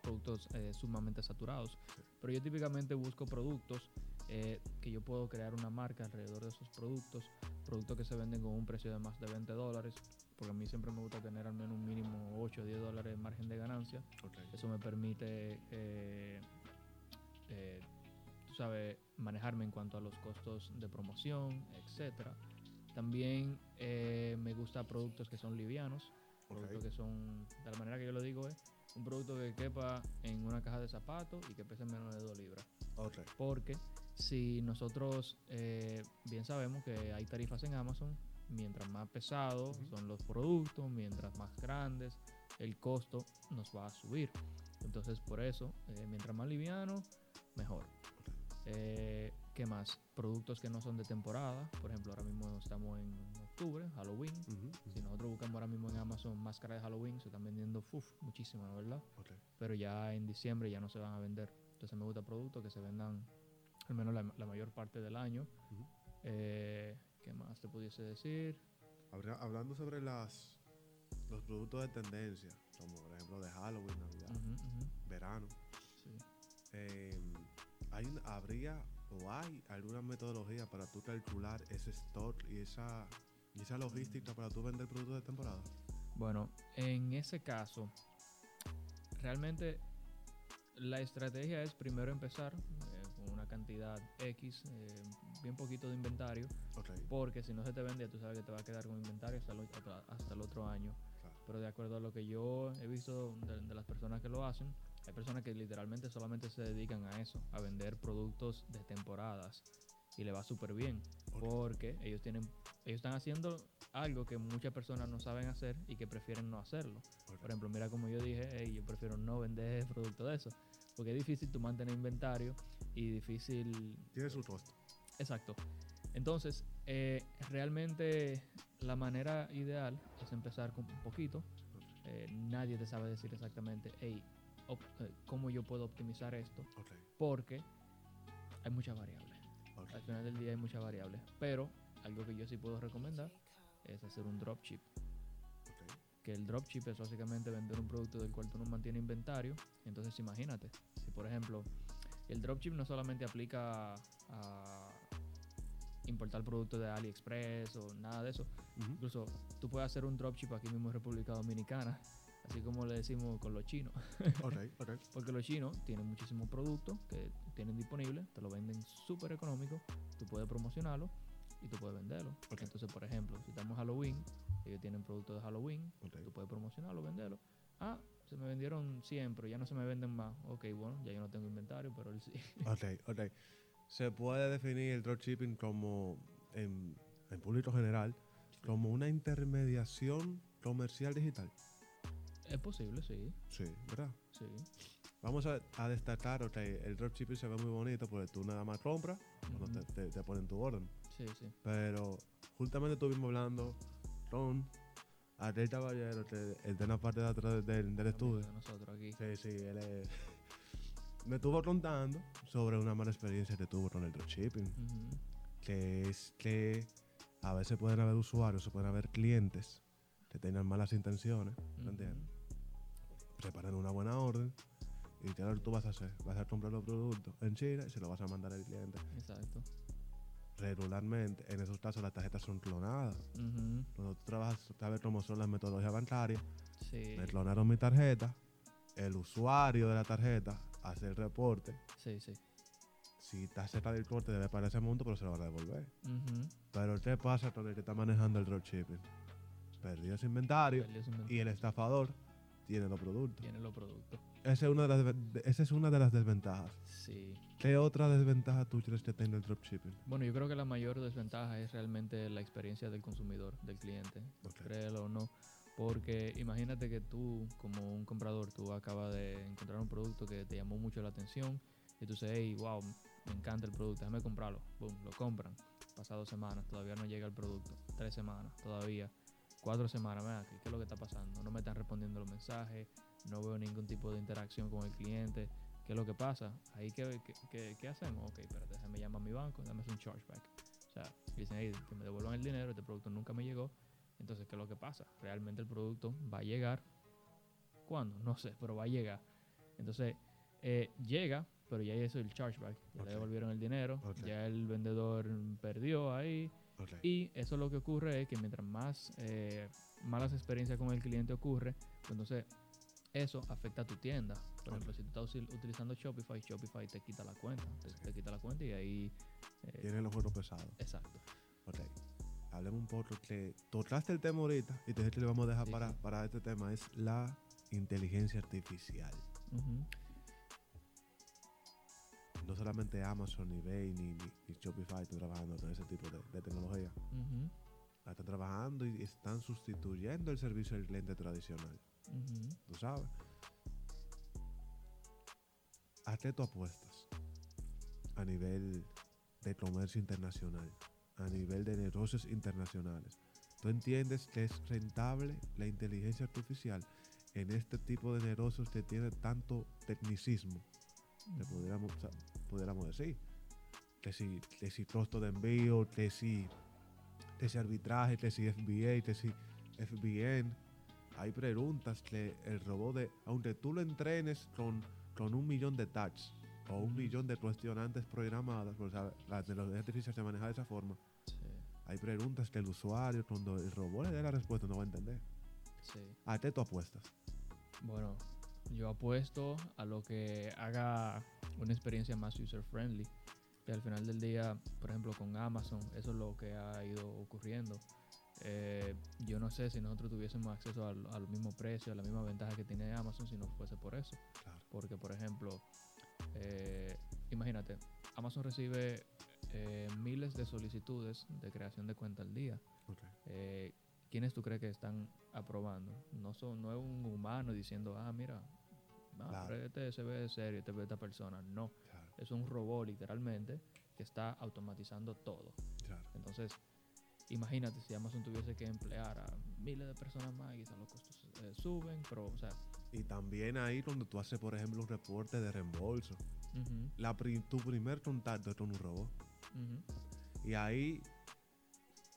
productos eh, sumamente saturados. Pero yo típicamente busco productos eh, que yo puedo crear una marca alrededor de esos productos, productos que se venden con un precio de más de 20 dólares, porque a mí siempre me gusta tener al menos un mínimo 8 o 10 dólares de margen de ganancia. Eso me permite, eh, eh, tú sabes, manejarme en cuanto a los costos de promoción, etcétera. También eh, me gusta productos que son livianos, productos que son, de la manera que yo lo digo, es un producto que quepa en una caja de zapatos y que pese menos de 2 libras. Ok. Porque si nosotros eh, bien sabemos que hay tarifas en Amazon, mientras más pesados son los productos, mientras más grandes, el costo nos va a subir. Entonces, por eso, eh, mientras más liviano, mejor. Eh, ¿Qué más? Productos que no son de temporada. Por ejemplo, ahora mismo estamos en octubre, Halloween. Ujú, ujú. Si nosotros buscamos ahora mismo en Amazon máscaras de Halloween, se están vendiendo uf, muchísimas, ¿no ¿verdad? Ok. pero ya en diciembre ya no se van a vender. Entonces me gusta productos que se vendan al menos la, la mayor parte del año. Ujú. Eh, ¿Qué más te pudiese decir? Habría- hablando sobre las los productos de tendencia, como por ejemplo de Halloween, Navidad, verano, sí. eh, hay ¿habría o hay alguna metodología para tú calcular ese stock y esa, y esa logística para tú vender productos de temporada? Bueno, en ese caso, realmente la estrategia es primero empezar eh, con una cantidad X, eh, bien poquito de inventario, porque si no se te vende, tú sabes que te va a quedar con inventario hasta, el hasta- hasta el otro año. claro. pero de acuerdo a lo que yo he visto de, de las personas que lo hacen, hay personas que literalmente solamente se dedican a eso, a vender productos de temporadas y le va súper bien porque ellos tienen ellos están haciendo algo que muchas personas no saben hacer y que prefieren no hacerlo. Por ejemplo, mira como yo dije, "Ey, yo prefiero no vender productos de eso, porque es difícil tú mantener inventario y difícil Tiene su costo. Exacto. Entonces, eh, realmente la manera ideal es empezar con un poquito. Eh, nadie te sabe decir exactamente, hey, cómo yo puedo optimizar esto, porque hay muchas variables. Al final del día hay muchas variables. Pero algo que yo sí puedo recomendar es hacer un dropship. ok. Que el dropship es básicamente vender un producto del cual tú no mantienes inventario. Entonces imagínate, si por ejemplo el dropship no solamente aplica a importar productos de AliExpress o nada de eso. Incluso tú puedes hacer un dropship aquí mismo en República Dominicana, así como le decimos con los chinos. Ok, ok. Porque los chinos tienen muchísimos productos que tienen disponibles, te lo venden súper económico, tú puedes promocionarlo y tú puedes venderlo. Ok. Entonces, por ejemplo, si estamos en Halloween, ellos tienen productos de Halloween, tú puedes promocionarlo, venderlo. Ah, se me vendieron 100, pero ya no se me venden más. Ok, bueno, ya yo no tengo inventario, pero él sí. Ok, ok. Se puede definir el dropshipping como, en, en público general, como una intermediación comercial digital. Es posible, sí, Sí, ¿verdad? sí. Vamos a, a destacar, ok, el dropshipping se ve muy bonito porque tú nada más compras cuando te, te- te ponen tu orden. Sí, sí. Pero justamente estuvimos hablando con aquel caballero que está en la parte de atrás del, estudio. de nosotros aquí. Sí, sí, él es- Me estuvo contando sobre una mala experiencia que tuvo con el dropshipping. Que es que a veces pueden haber usuarios o pueden haber clientes que tengan malas intenciones, ¿me entiendes? Preparan una buena orden y ¿qué es lo que tú vas a hacer? Vas a comprar los productos en China y se lo vas a mandar al cliente. Exacto. Regularmente, en esos casos las tarjetas son clonadas. Ujú. Cuando tú trabajas, sabes cómo son las metodologías bancarias. Sí. Me clonaron mi tarjeta, el usuario de la tarjeta hace el reporte. Sí, sí. Si está cerca del corte debe pagar ese monto, pero se lo van a devolver. Pero ¿qué pasa con el que está manejando el dropshipping? Perdió ese inventario Perdió su inventario. y el estafador tiene los productos. Tiene los productos. Esa es una de las, esa es una de las desventajas. Sí. ¿Qué otra desventaja tú crees que tiene el dropshipping? Bueno, yo creo que la mayor desventaja es realmente la experiencia del consumidor, del cliente, Ok. créelo o no. Porque imagínate que tú, como un comprador, tú acabas de encontrar un producto que te llamó mucho la atención y tú dices, hey, wow, me encanta el producto, déjame comprarlo. Boom, lo compran. Pasado dos semanas, todavía no llega el producto. Tres semanas, todavía. Cuatro semanas, mira, ¿qué, qué es lo que está pasando? No me están respondiendo los mensajes, no veo ningún tipo de interacción con el cliente. ¿Qué es lo que pasa? Ahí, ¿qué, qué, qué- qué hacemos? Ok, espérate, déjame llamar a mi banco, dame un chargeback. O sea, dicen, hey, que me devuelvan el dinero, este producto nunca me llegó. Entonces, ¿qué es lo que pasa? Realmente el producto va a llegar. ¿Cuándo? No sé, pero va a llegar. Entonces, eh, llega, pero ya hizo el chargeback. Ya le devolvieron el dinero, ya el vendedor perdió ahí. Y eso lo que ocurre es que mientras más eh, malas experiencias con el cliente ocurre, pues entonces eso afecta a tu tienda. Por ejemplo, si tú estás utilizando Shopify, Shopify te quita la cuenta. Te, te quita la cuenta y ahí... eh, Tiene los juegos pesados. exacto. Ok. Hablemos un poco que tocaste el tema ahorita y te le vamos a dejar Sí, para, sí. para este tema. Es la inteligencia artificial. Ujú. No solamente Amazon, ni eBay, ni, ni, ni Shopify están trabajando con ese tipo de, de tecnología. La están trabajando y están sustituyendo el servicio del cliente tradicional. Ujú. ¿Tú sabes? ¿A qué tú apuestas? A nivel de comercio internacional, a nivel de negocios internacionales. ¿Tú entiendes que es rentable la inteligencia artificial en este tipo de negocios que tiene tanto tecnicismo? Le pudiéramos, o sea, pudiéramos decir. Que si, que si costo de envío, que si, que si arbitraje, que si FBA, que si FBN. Hay preguntas que el robot de, aunque tú lo entrenes con, con un millón de tags o un millón de cuestionantes programadas, porque ¿sabes? la tecnología artificial se maneja de esa forma, Sí, hay preguntas que el usuario, cuando el robot le dé la respuesta, no va a entender. sí. ¿A qué tú apuestas? Bueno, yo apuesto a lo que haga una experiencia más user friendly. Que al final del día, por ejemplo, con Amazon, eso es lo que ha ido ocurriendo. Eh, yo no sé si nosotros tuviésemos acceso al, al mismo precio, a la misma ventaja que tiene Amazon si no fuese por eso. Claro. Porque, por ejemplo, eh, imagínate, Amazon recibe eh, miles de solicitudes de creación de cuenta al día. Ok. Eh, ¿Quiénes tú crees que están aprobando? No, son, no es un humano diciendo, ah, mira, ah, Claro. pero este se ve serio, este ve esta persona. No, Claro, es un robot literalmente que está automatizando todo. claro. Entonces, imagínate si Amazon tuviese que emplear a miles de personas más, quizás los costos eh, suben, pero, o sea, Y también ahí cuando tú haces, por ejemplo, un reporte de reembolso. La pri- tu primer contacto es con un robot. Y ahí,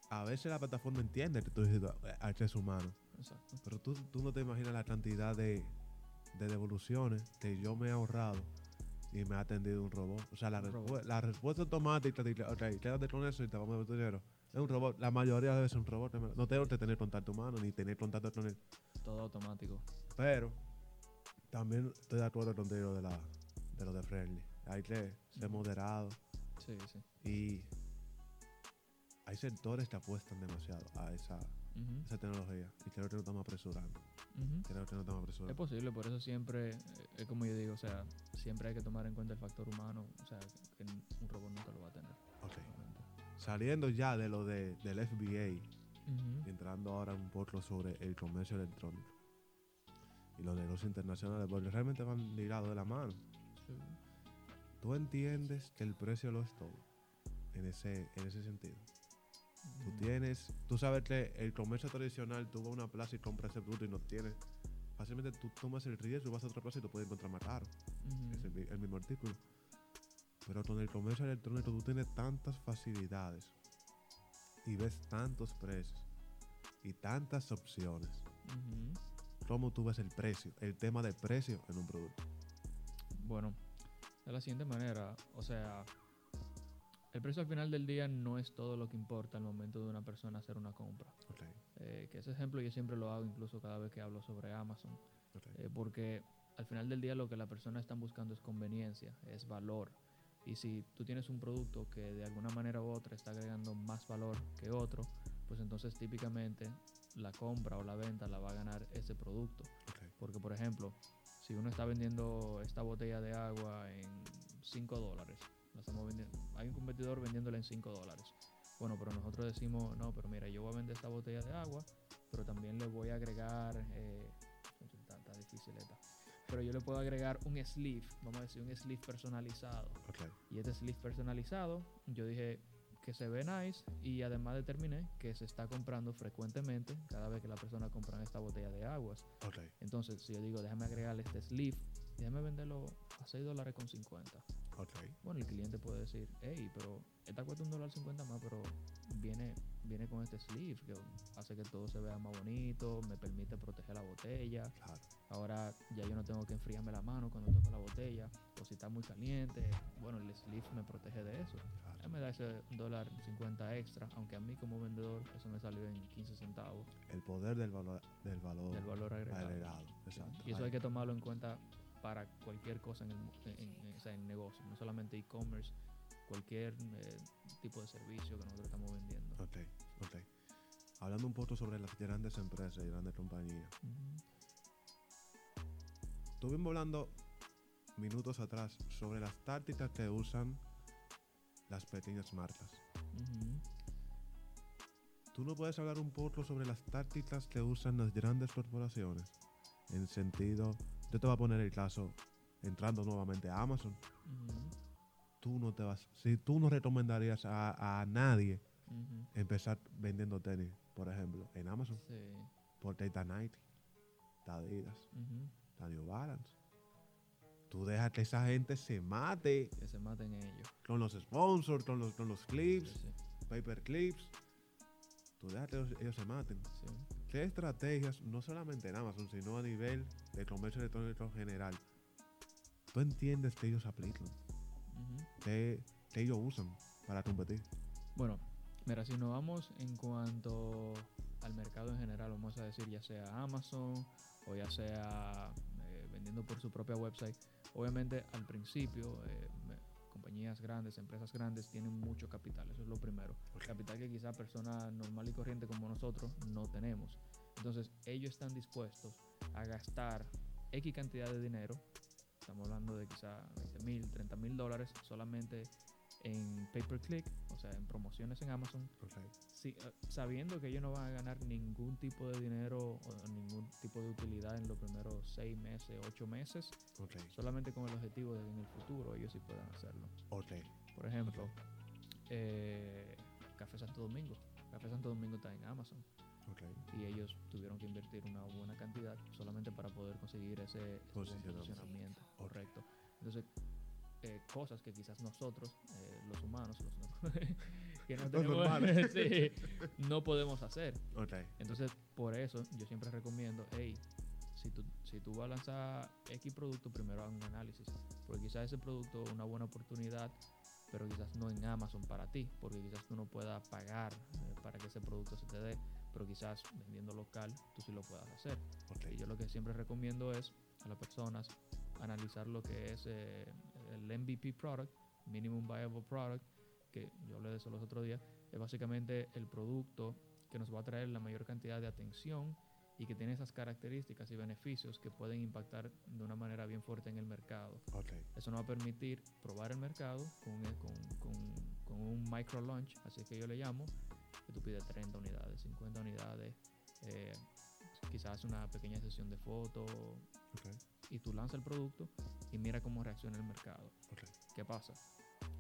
a veces la plataforma entiende que tú dices acceso humano. Exacto. Pero tú, tú no te imaginas la cantidad de, de devoluciones que yo me he ahorrado y me ha atendido un robot. O sea, la, respu- la respuesta automática de, ok, quédate con eso y te vamos a ver tu dinero. Es un robot. La mayoría debe ser un robot. No tengo que tener contacto humano ni tener contacto con él. Todo automático. Pero también estoy de acuerdo contigo de, la, de lo de Friendly. Hay que ser moderado Sí, sí. y hay sectores que apuestan demasiado a esa, Esa tecnología y creo que no estamos apresurando. ujú. Creo que no estamos Es apresurando. posible, por eso siempre, eh, es como yo digo, o sea, siempre hay que tomar en cuenta el factor humano, o sea, que un robot nunca lo va a tener. Ok. Saliendo ya de lo de, del FBA, y entrando ahora un poco sobre el comercio electrónico y los negocios internacionales, porque realmente van ligados de la mano. sí. Tú entiendes que el precio lo es todo en ese, en ese sentido. Tú Ujú, tienes, tú sabes que el comercio tradicional, tú vas a una plaza y compras ese producto y no tienes. Fácilmente tú tomas el riesgo, vas a otra plaza y lo puedes encontrar más caro. ujú, Es el, el mismo artículo. Pero con el comercio electrónico tú tienes tantas facilidades y ves tantos precios y tantas opciones. ujú. ¿Cómo tú ves el precio? El tema de precio en un producto. Bueno, de la siguiente manera, o sea, el precio al final del día no es todo lo que importa al momento de una persona hacer una compra. Ok, Eh, que ese ejemplo yo siempre lo hago incluso cada vez que hablo sobre Amazon, ok. eh, porque al final del día lo que la persona está buscando es conveniencia, es valor. Y si tú tienes un producto que de alguna manera u otra está agregando más valor que otro, pues entonces típicamente la compra o la venta la va a ganar ese producto. ok. Porque, por ejemplo, si uno está vendiendo esta botella de agua en 5 dólares, la estamos vendiendo, hay un competidor vendiéndola en 5 dólares. Bueno, pero nosotros decimos, no, pero mira, yo voy a vender esta botella de agua, pero también le voy a agregar, eh, está, está difícil esta, pero yo le puedo agregar un sleeve, vamos a decir, un sleeve personalizado. ok. Y este sleeve personalizado, yo dije que se ve nice y además determiné que se está comprando frecuentemente cada vez que la persona compra esta botella de aguas. Ok, Entonces, si yo digo, déjame agregarle este sleeve, déjame venderlo a 6 dólares con 50. ok. Bueno, el cliente puede decir, hey, pero esta cuesta un dólar 50 más, pero viene, viene con este sleeve que hace que todo se vea más bonito, me permite proteger la botella. Claro. Ahora ya yo no tengo que enfriarme la mano cuando toco la botella, o si está muy caliente, bueno, el sleeve me protege de eso. claro. Él me da ese dólar 50 extra, aunque a mí como vendedor eso me salió en 15 centavos El poder del valor, del valor, del valor agregado. agregado. Exacto. Y eso hay que tomarlo en cuenta para cualquier cosa en el mu- en, en- o sea, en negocio, no solamente e-commerce, cualquier eh, tipo de servicio que nosotros estamos vendiendo. Ok, ok. Hablando un poco sobre las grandes empresas y grandes compañías. Estuvimos hablando minutos atrás sobre las tácticas que usan las pequeñas marcas. ujú. ¿Tú no puedes hablar un poco sobre las tácticas que usan las grandes corporaciones? En sentido, yo te voy a poner el caso, entrando nuevamente a Amazon. Tú no te vas, si tú no recomendarías a, a nadie empezar vendiendo tenis, por ejemplo, en Amazon, Sí. porque ahí está Nike, está Adidas, está New Balance. Tú dejas que esa gente se mate Que se maten ellos. con los sponsors, con los, con los Sí, clips, sí, paper clips. Tú dejas que ellos, ellos se maten. sí. ¿Qué estrategias, no solamente en Amazon, sino a nivel de comercio electrónico en general, tú entiendes que ellos aplican, Ujú. que, que ellos usan para competir? Bueno, mira, si nos vamos en cuanto al mercado en general, vamos a decir ya sea Amazon o ya sea eh, vendiendo por su propia website, obviamente al principio eh, compañías grandes, empresas grandes tienen mucho capital, eso es lo primero. Ok. Capital que quizá personas normal y corriente como nosotros no tenemos. Entonces ellos están dispuestos a gastar X cantidad de dinero, estamos hablando de quizá 20 mil, 30 mil dólares solamente en pay per click, o sea, en promociones en Amazon, Ok, sí, eh, sabiendo que ellos no van a ganar ningún tipo de dinero o ningún tipo de utilidad en los primeros seis meses, ocho meses, solamente con el objetivo de que en el futuro ellos sí puedan hacerlo. ok, Por ejemplo, eh, Café Santo Domingo. Café Santo Domingo está en Amazon. Y ellos tuvieron que invertir una buena cantidad solamente para poder conseguir ese, posicionamiento. Correcto. Entonces, eh, cosas que quizás nosotros, eh, los humanos, los que no, tenemos- sí, no podemos hacer. Entonces, por eso yo siempre recomiendo, hey, si tú, si tú vas a lanzar X producto, primero haz un análisis. Porque quizás ese producto es una buena oportunidad, pero quizás no en Amazon para ti, porque quizás tú no puedas pagar eh, para que ese producto se te dé, pero quizás vendiendo local tú sí lo puedas hacer. Ok. Y yo lo que siempre recomiendo es a las personas analizar lo que es el MVP product, Minimum Viable Product, que yo hablé de eso los otros días, es básicamente el producto que nos va a traer la mayor cantidad de atención y que tiene esas características y beneficios que pueden impactar de una manera bien fuerte en el mercado. Ok. Eso nos va a permitir probar el mercado con, un- con- con- con un micro launch, así que yo le llamo, que tú pides 30 unidades, 50 unidades, eh, quizás una pequeña sesión de fotos Ok. Y tú lanzas el producto y mira cómo reacciona el mercado. Ok. ¿Qué pasa?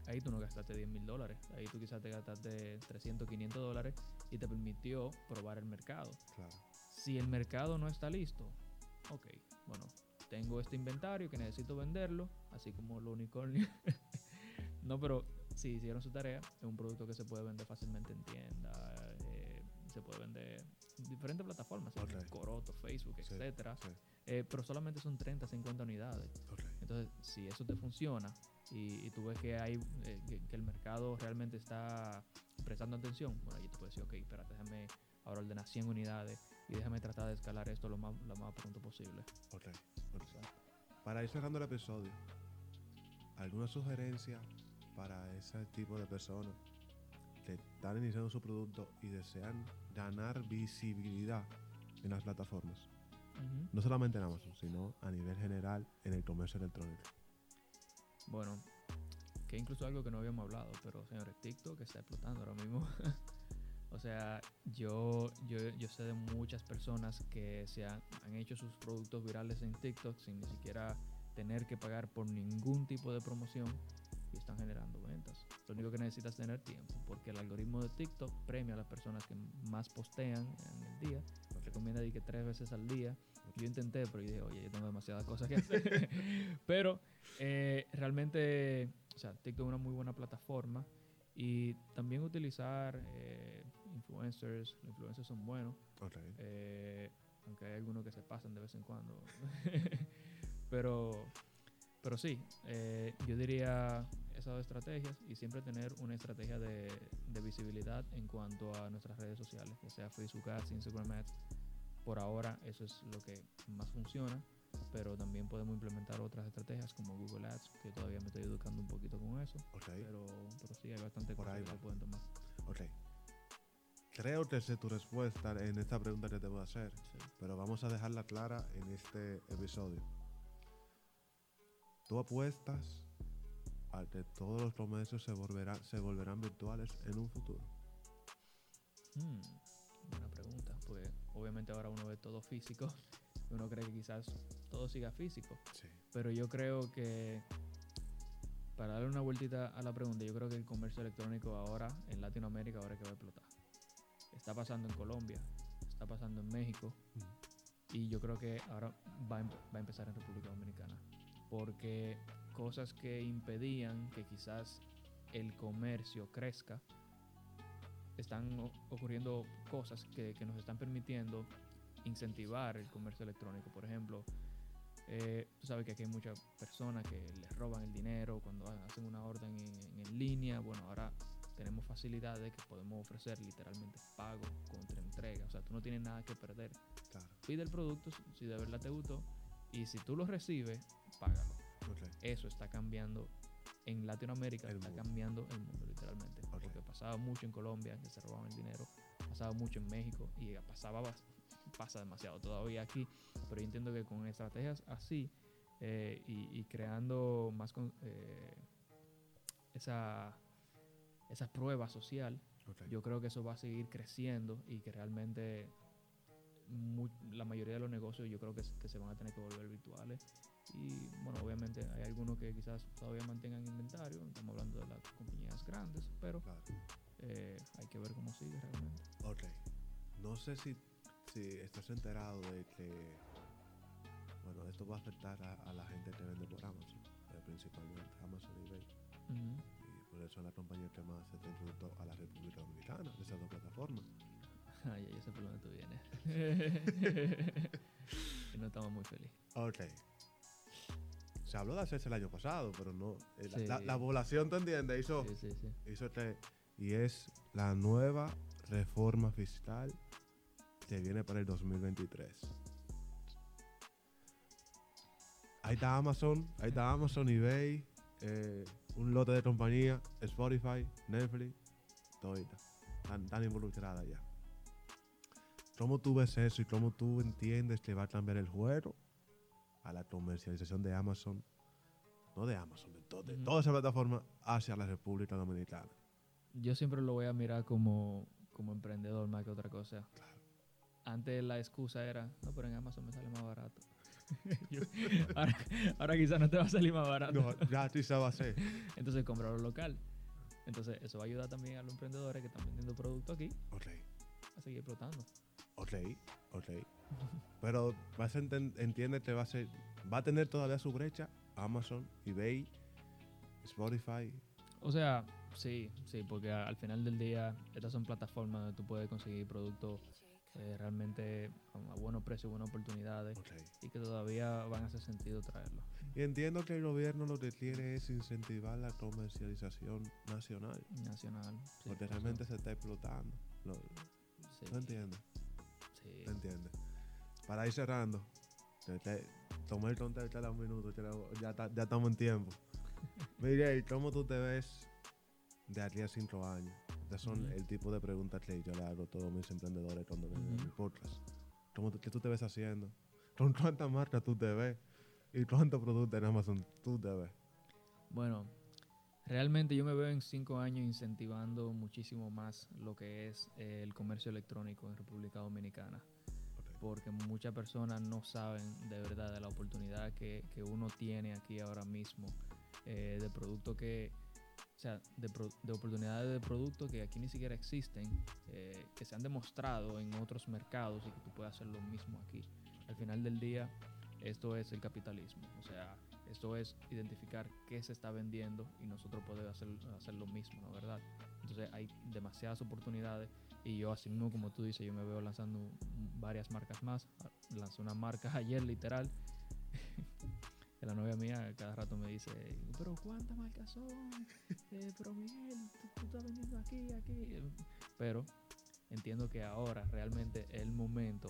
Ahí tú no gastaste 10 mil dólares, ahí tú quizás te gastaste 300, 500 dólares y te permitió probar el mercado. Claro. Si el mercado no está listo, ok, bueno, tengo este inventario que necesito venderlo, así como los unicornios. no, pero si hicieron su tarea, es un producto que se puede vender fácilmente en tienda, eh, se puede vender en diferentes plataformas. Coroto, Facebook, Sí, etcétera. sí. Eh, pero solamente son 30, 50 unidades. Entonces, si eso te funciona y, y tú ves que hay eh, que, que el mercado realmente está prestando atención, bueno, ahí tú puedes decir, ok, espérate, déjame ahora ordenar 100 unidades y déjame tratar de escalar esto lo más, lo más pronto posible. Ok. ok. Para ir cerrando el episodio, ¿alguna sugerencia para ese tipo de personas que están iniciando su producto y desean ganar visibilidad en las plataformas? No solamente en Amazon, sino a nivel general en el comercio electrónico. Bueno, que incluso algo que no habíamos hablado, pero señores, TikTok está explotando ahora mismo. o sea, yo, yo, yo sé de muchas personas que se han, han hecho sus productos virales en TikTok sin ni siquiera tener que pagar por ningún tipo de promoción y están generando ventas. Lo único que necesitas es tener tiempo, porque el algoritmo de TikTok premia a las personas que más postean en el día. Recomienda de que tres veces al día. Yo intenté, pero yo dije, oye, yo tengo demasiadas cosas que hacer. pero eh, realmente, o sea, TikTok es una muy buena plataforma y también utilizar eh, influencers. Los influencers son buenos, Ok. eh, aunque hay algunos que se pasan de vez en cuando. pero, pero sí, yo diría esas estrategias y siempre tener una estrategia de, de visibilidad en cuanto a nuestras redes sociales, ya sea Facebook Ads, Instagram Ads. Por ahora eso es lo que más funciona, pero también podemos implementar otras estrategias como Google Ads, que todavía me estoy educando un poquito con eso, Ok. pero, pero sí hay bastante Por cosas ahí que se pueden tomar. Ok. Creo que sé tu respuesta en esta pregunta que te voy a hacer, Sí. pero vamos a dejarla clara en este episodio. ¿Tú apuestas que todos los comercios se volverán, se volverán virtuales en un futuro? Hmm, buena pregunta, pues obviamente ahora uno ve todo físico, uno cree que quizás todo siga físico, Sí. pero yo creo que para darle una vueltita a la pregunta, yo creo que el comercio electrónico ahora en Latinoamérica ahora es que va a explotar. Está pasando en Colombia, está pasando en México y yo creo que ahora va a, em- va a empezar en República Dominicana, porque cosas que impedían que quizás el comercio crezca, están ocurriendo cosas que, que nos están permitiendo incentivar el comercio electrónico. Por ejemplo, eh, tú sabes que aquí hay muchas personas que les roban el dinero cuando ha- hacen una orden en, en línea. Bueno, ahora tenemos facilidades que podemos ofrecer literalmente pago contra entrega. O sea, tú no tienes nada que perder. Claro. Pide el producto si- si de verdad te gustó y si tú lo recibes, págalo. Eso está cambiando en Latinoamérica, El está mundo. cambiando el mundo literalmente. Porque pasaba mucho en Colombia, que se robaban el dinero, pasaba mucho en México y pasaba, pasa demasiado todavía aquí. Pero yo entiendo que con estrategias así eh, y, y creando más con- eh, esa, esa prueba social, yo creo que eso va a seguir creciendo y que realmente la mayoría de los negocios yo creo que se van a tener que volver virtuales. Y bueno, obviamente hay algunos que quizás todavía mantengan inventario, estamos hablando de las compañías grandes, pero Claro. eh, hay que ver cómo sigue realmente. Ok. no sé si, si estás enterado de que, bueno, esto va a afectar a, a la gente que vende por Amazon, eh, principalmente Amazon y eBay. Ujú. Y por eso es la compañía que más se producto a la República Dominicana, de esas dos plataformas. Ay, ya sé por dónde tú vienes. y no estamos muy felices. Ok. Se habló de hacerse el año pasado, pero no. eh, la, Sí. la- la población, ¿te entiendes? Hizo, Sí, sí, sí. hizo este. Y es la nueva reforma fiscal que viene para el 2023. Ahí está Amazon, ahí está Amazon, eBay, eh, un lote de compañía, Spotify, Netflix, todita. Están, están involucradas ya. ¿Cómo tú ves eso y cómo tú entiendes que va a cambiar el juego a la comercialización de Amazon? No de Amazon, de, to- de Ujú. toda esa plataforma hacia la República Dominicana. Yo siempre lo voy a mirar como, como emprendedor más que otra cosa. Claro. Antes la excusa era, no, pero en Amazon me sale más barato. Yo- ahora, ahora quizás no te va a salir más barato. No, ya se va a hacer. Entonces comprarlo local. Entonces eso va a ayudar también a los emprendedores que están vendiendo productos aquí a seguir explotando. Ok, ok. Pero vas a entiende que va a ser, va a tener todavía su brecha Amazon, eBay, Spotify. O sea, sí, sí, porque al final del día estas son plataformas donde tú puedes conseguir productos eh, realmente a buenos precios, buenas oportunidades y que todavía van a hacer sentido traerlo. Y entiendo que el gobierno lo que quiere es incentivar la comercialización nacional. Nacional. sí, Porque realmente se está explotando. Lo, sí, ¿Tú entiendes? Sí. ¿Tú entiendes? Para ir cerrando, te- tomé el contacto a un minuto, que lo- ya, ta- ya estamos en tiempo. Miguel, ¿cómo tú te ves de aquí a cinco años? Estas son el tipo de preguntas que yo le hago a todos mis emprendedores cuando ven Ujú. mi podcast. ¿Cómo ¿Qué tú te ves haciendo? ¿Con cuántas marcas tú te ves? ¿Y cuántos productos en Amazon tú te ves? Bueno, realmente yo me veo en cinco años incentivando muchísimo más lo que es eh, el comercio electrónico en República Dominicana. Porque muchas personas no saben de verdad de la oportunidad que, que uno tiene aquí ahora mismo eh, de productos que, o sea, de, pro- de oportunidades de productos que aquí ni siquiera existen, eh, que se han demostrado en otros mercados y que tú puedes hacer lo mismo aquí. Al final del día, esto es el capitalismo, o sea, esto es identificar qué se está vendiendo y nosotros podemos hacer, hacer lo mismo, ¿no? ¿Verdad? Entonces hay demasiadas oportunidades y yo así mismo como tú dices, yo me veo lanzando varias marcas más. Lancé una marca ayer literal. la novia mía cada rato me dice, pero ¿cuántas marcas son? Eh, pero Miguel, tú, tú estás vendiendo aquí, aquí. Pero entiendo que ahora realmente es el momento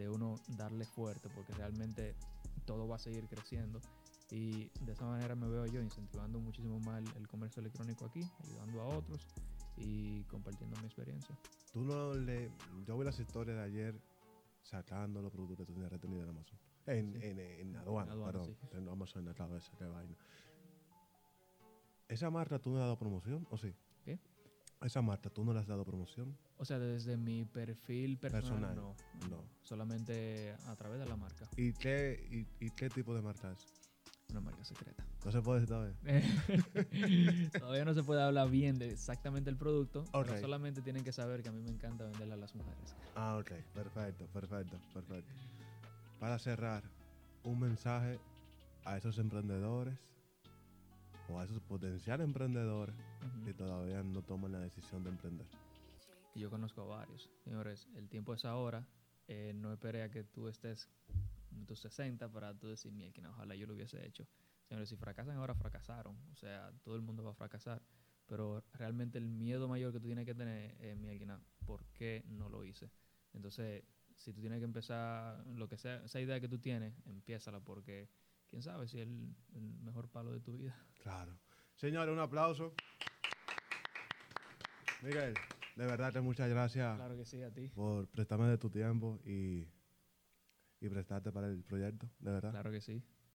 de uno darle fuerte porque realmente todo va a seguir creciendo y de esa manera me veo yo incentivando muchísimo más el, comercio electrónico aquí, ayudando a otros y compartiendo mi experiencia. Tú no le. Yo vi las historias de ayer sacando los productos que tú tenías retenidos en Amazon. En, Sí. en, en aduana, aduana, perdón. sí. En Amazon en la cabeza, qué vaina. ¿Esa marca tú no has dado promoción o sí? ¿Esa marca tú no le has dado promoción? O sea, desde mi perfil personal, Personal, no, no. Solamente a través de la marca. ¿Y qué, y, y qué tipo de marca es? Una marca secreta. No se puede decir todavía. Todavía no se puede hablar bien de exactamente el producto, Ok. pero solamente tienen que saber que a mí me encanta venderle a las mujeres. Ah, ok. Perfecto, perfecto, perfecto. Para cerrar, un mensaje a esos emprendedores o a esos potenciales emprendedores que todavía no toman la decisión de emprender. Yo conozco a varios. Señores, el tiempo es ahora. Eh, no esperé a que tú estés en tus 60 para tú decir, que ojalá yo lo hubiese hecho. Señores, si fracasan ahora, fracasaron. O sea, todo el mundo va a fracasar. Pero realmente el miedo mayor que tú tienes que tener es, Mielkina, ¿por qué no lo hice? Entonces, si tú tienes que empezar, lo que sea, esa idea que tú tienes, empiézala porque quién sabe si es el, el mejor palo de tu vida. Claro. Señores, un aplauso. Miguel, de verdad que muchas gracias Claro que sí, a ti. por prestarme de tu tiempo y, y prestarte para el proyecto, de verdad. Claro que sí.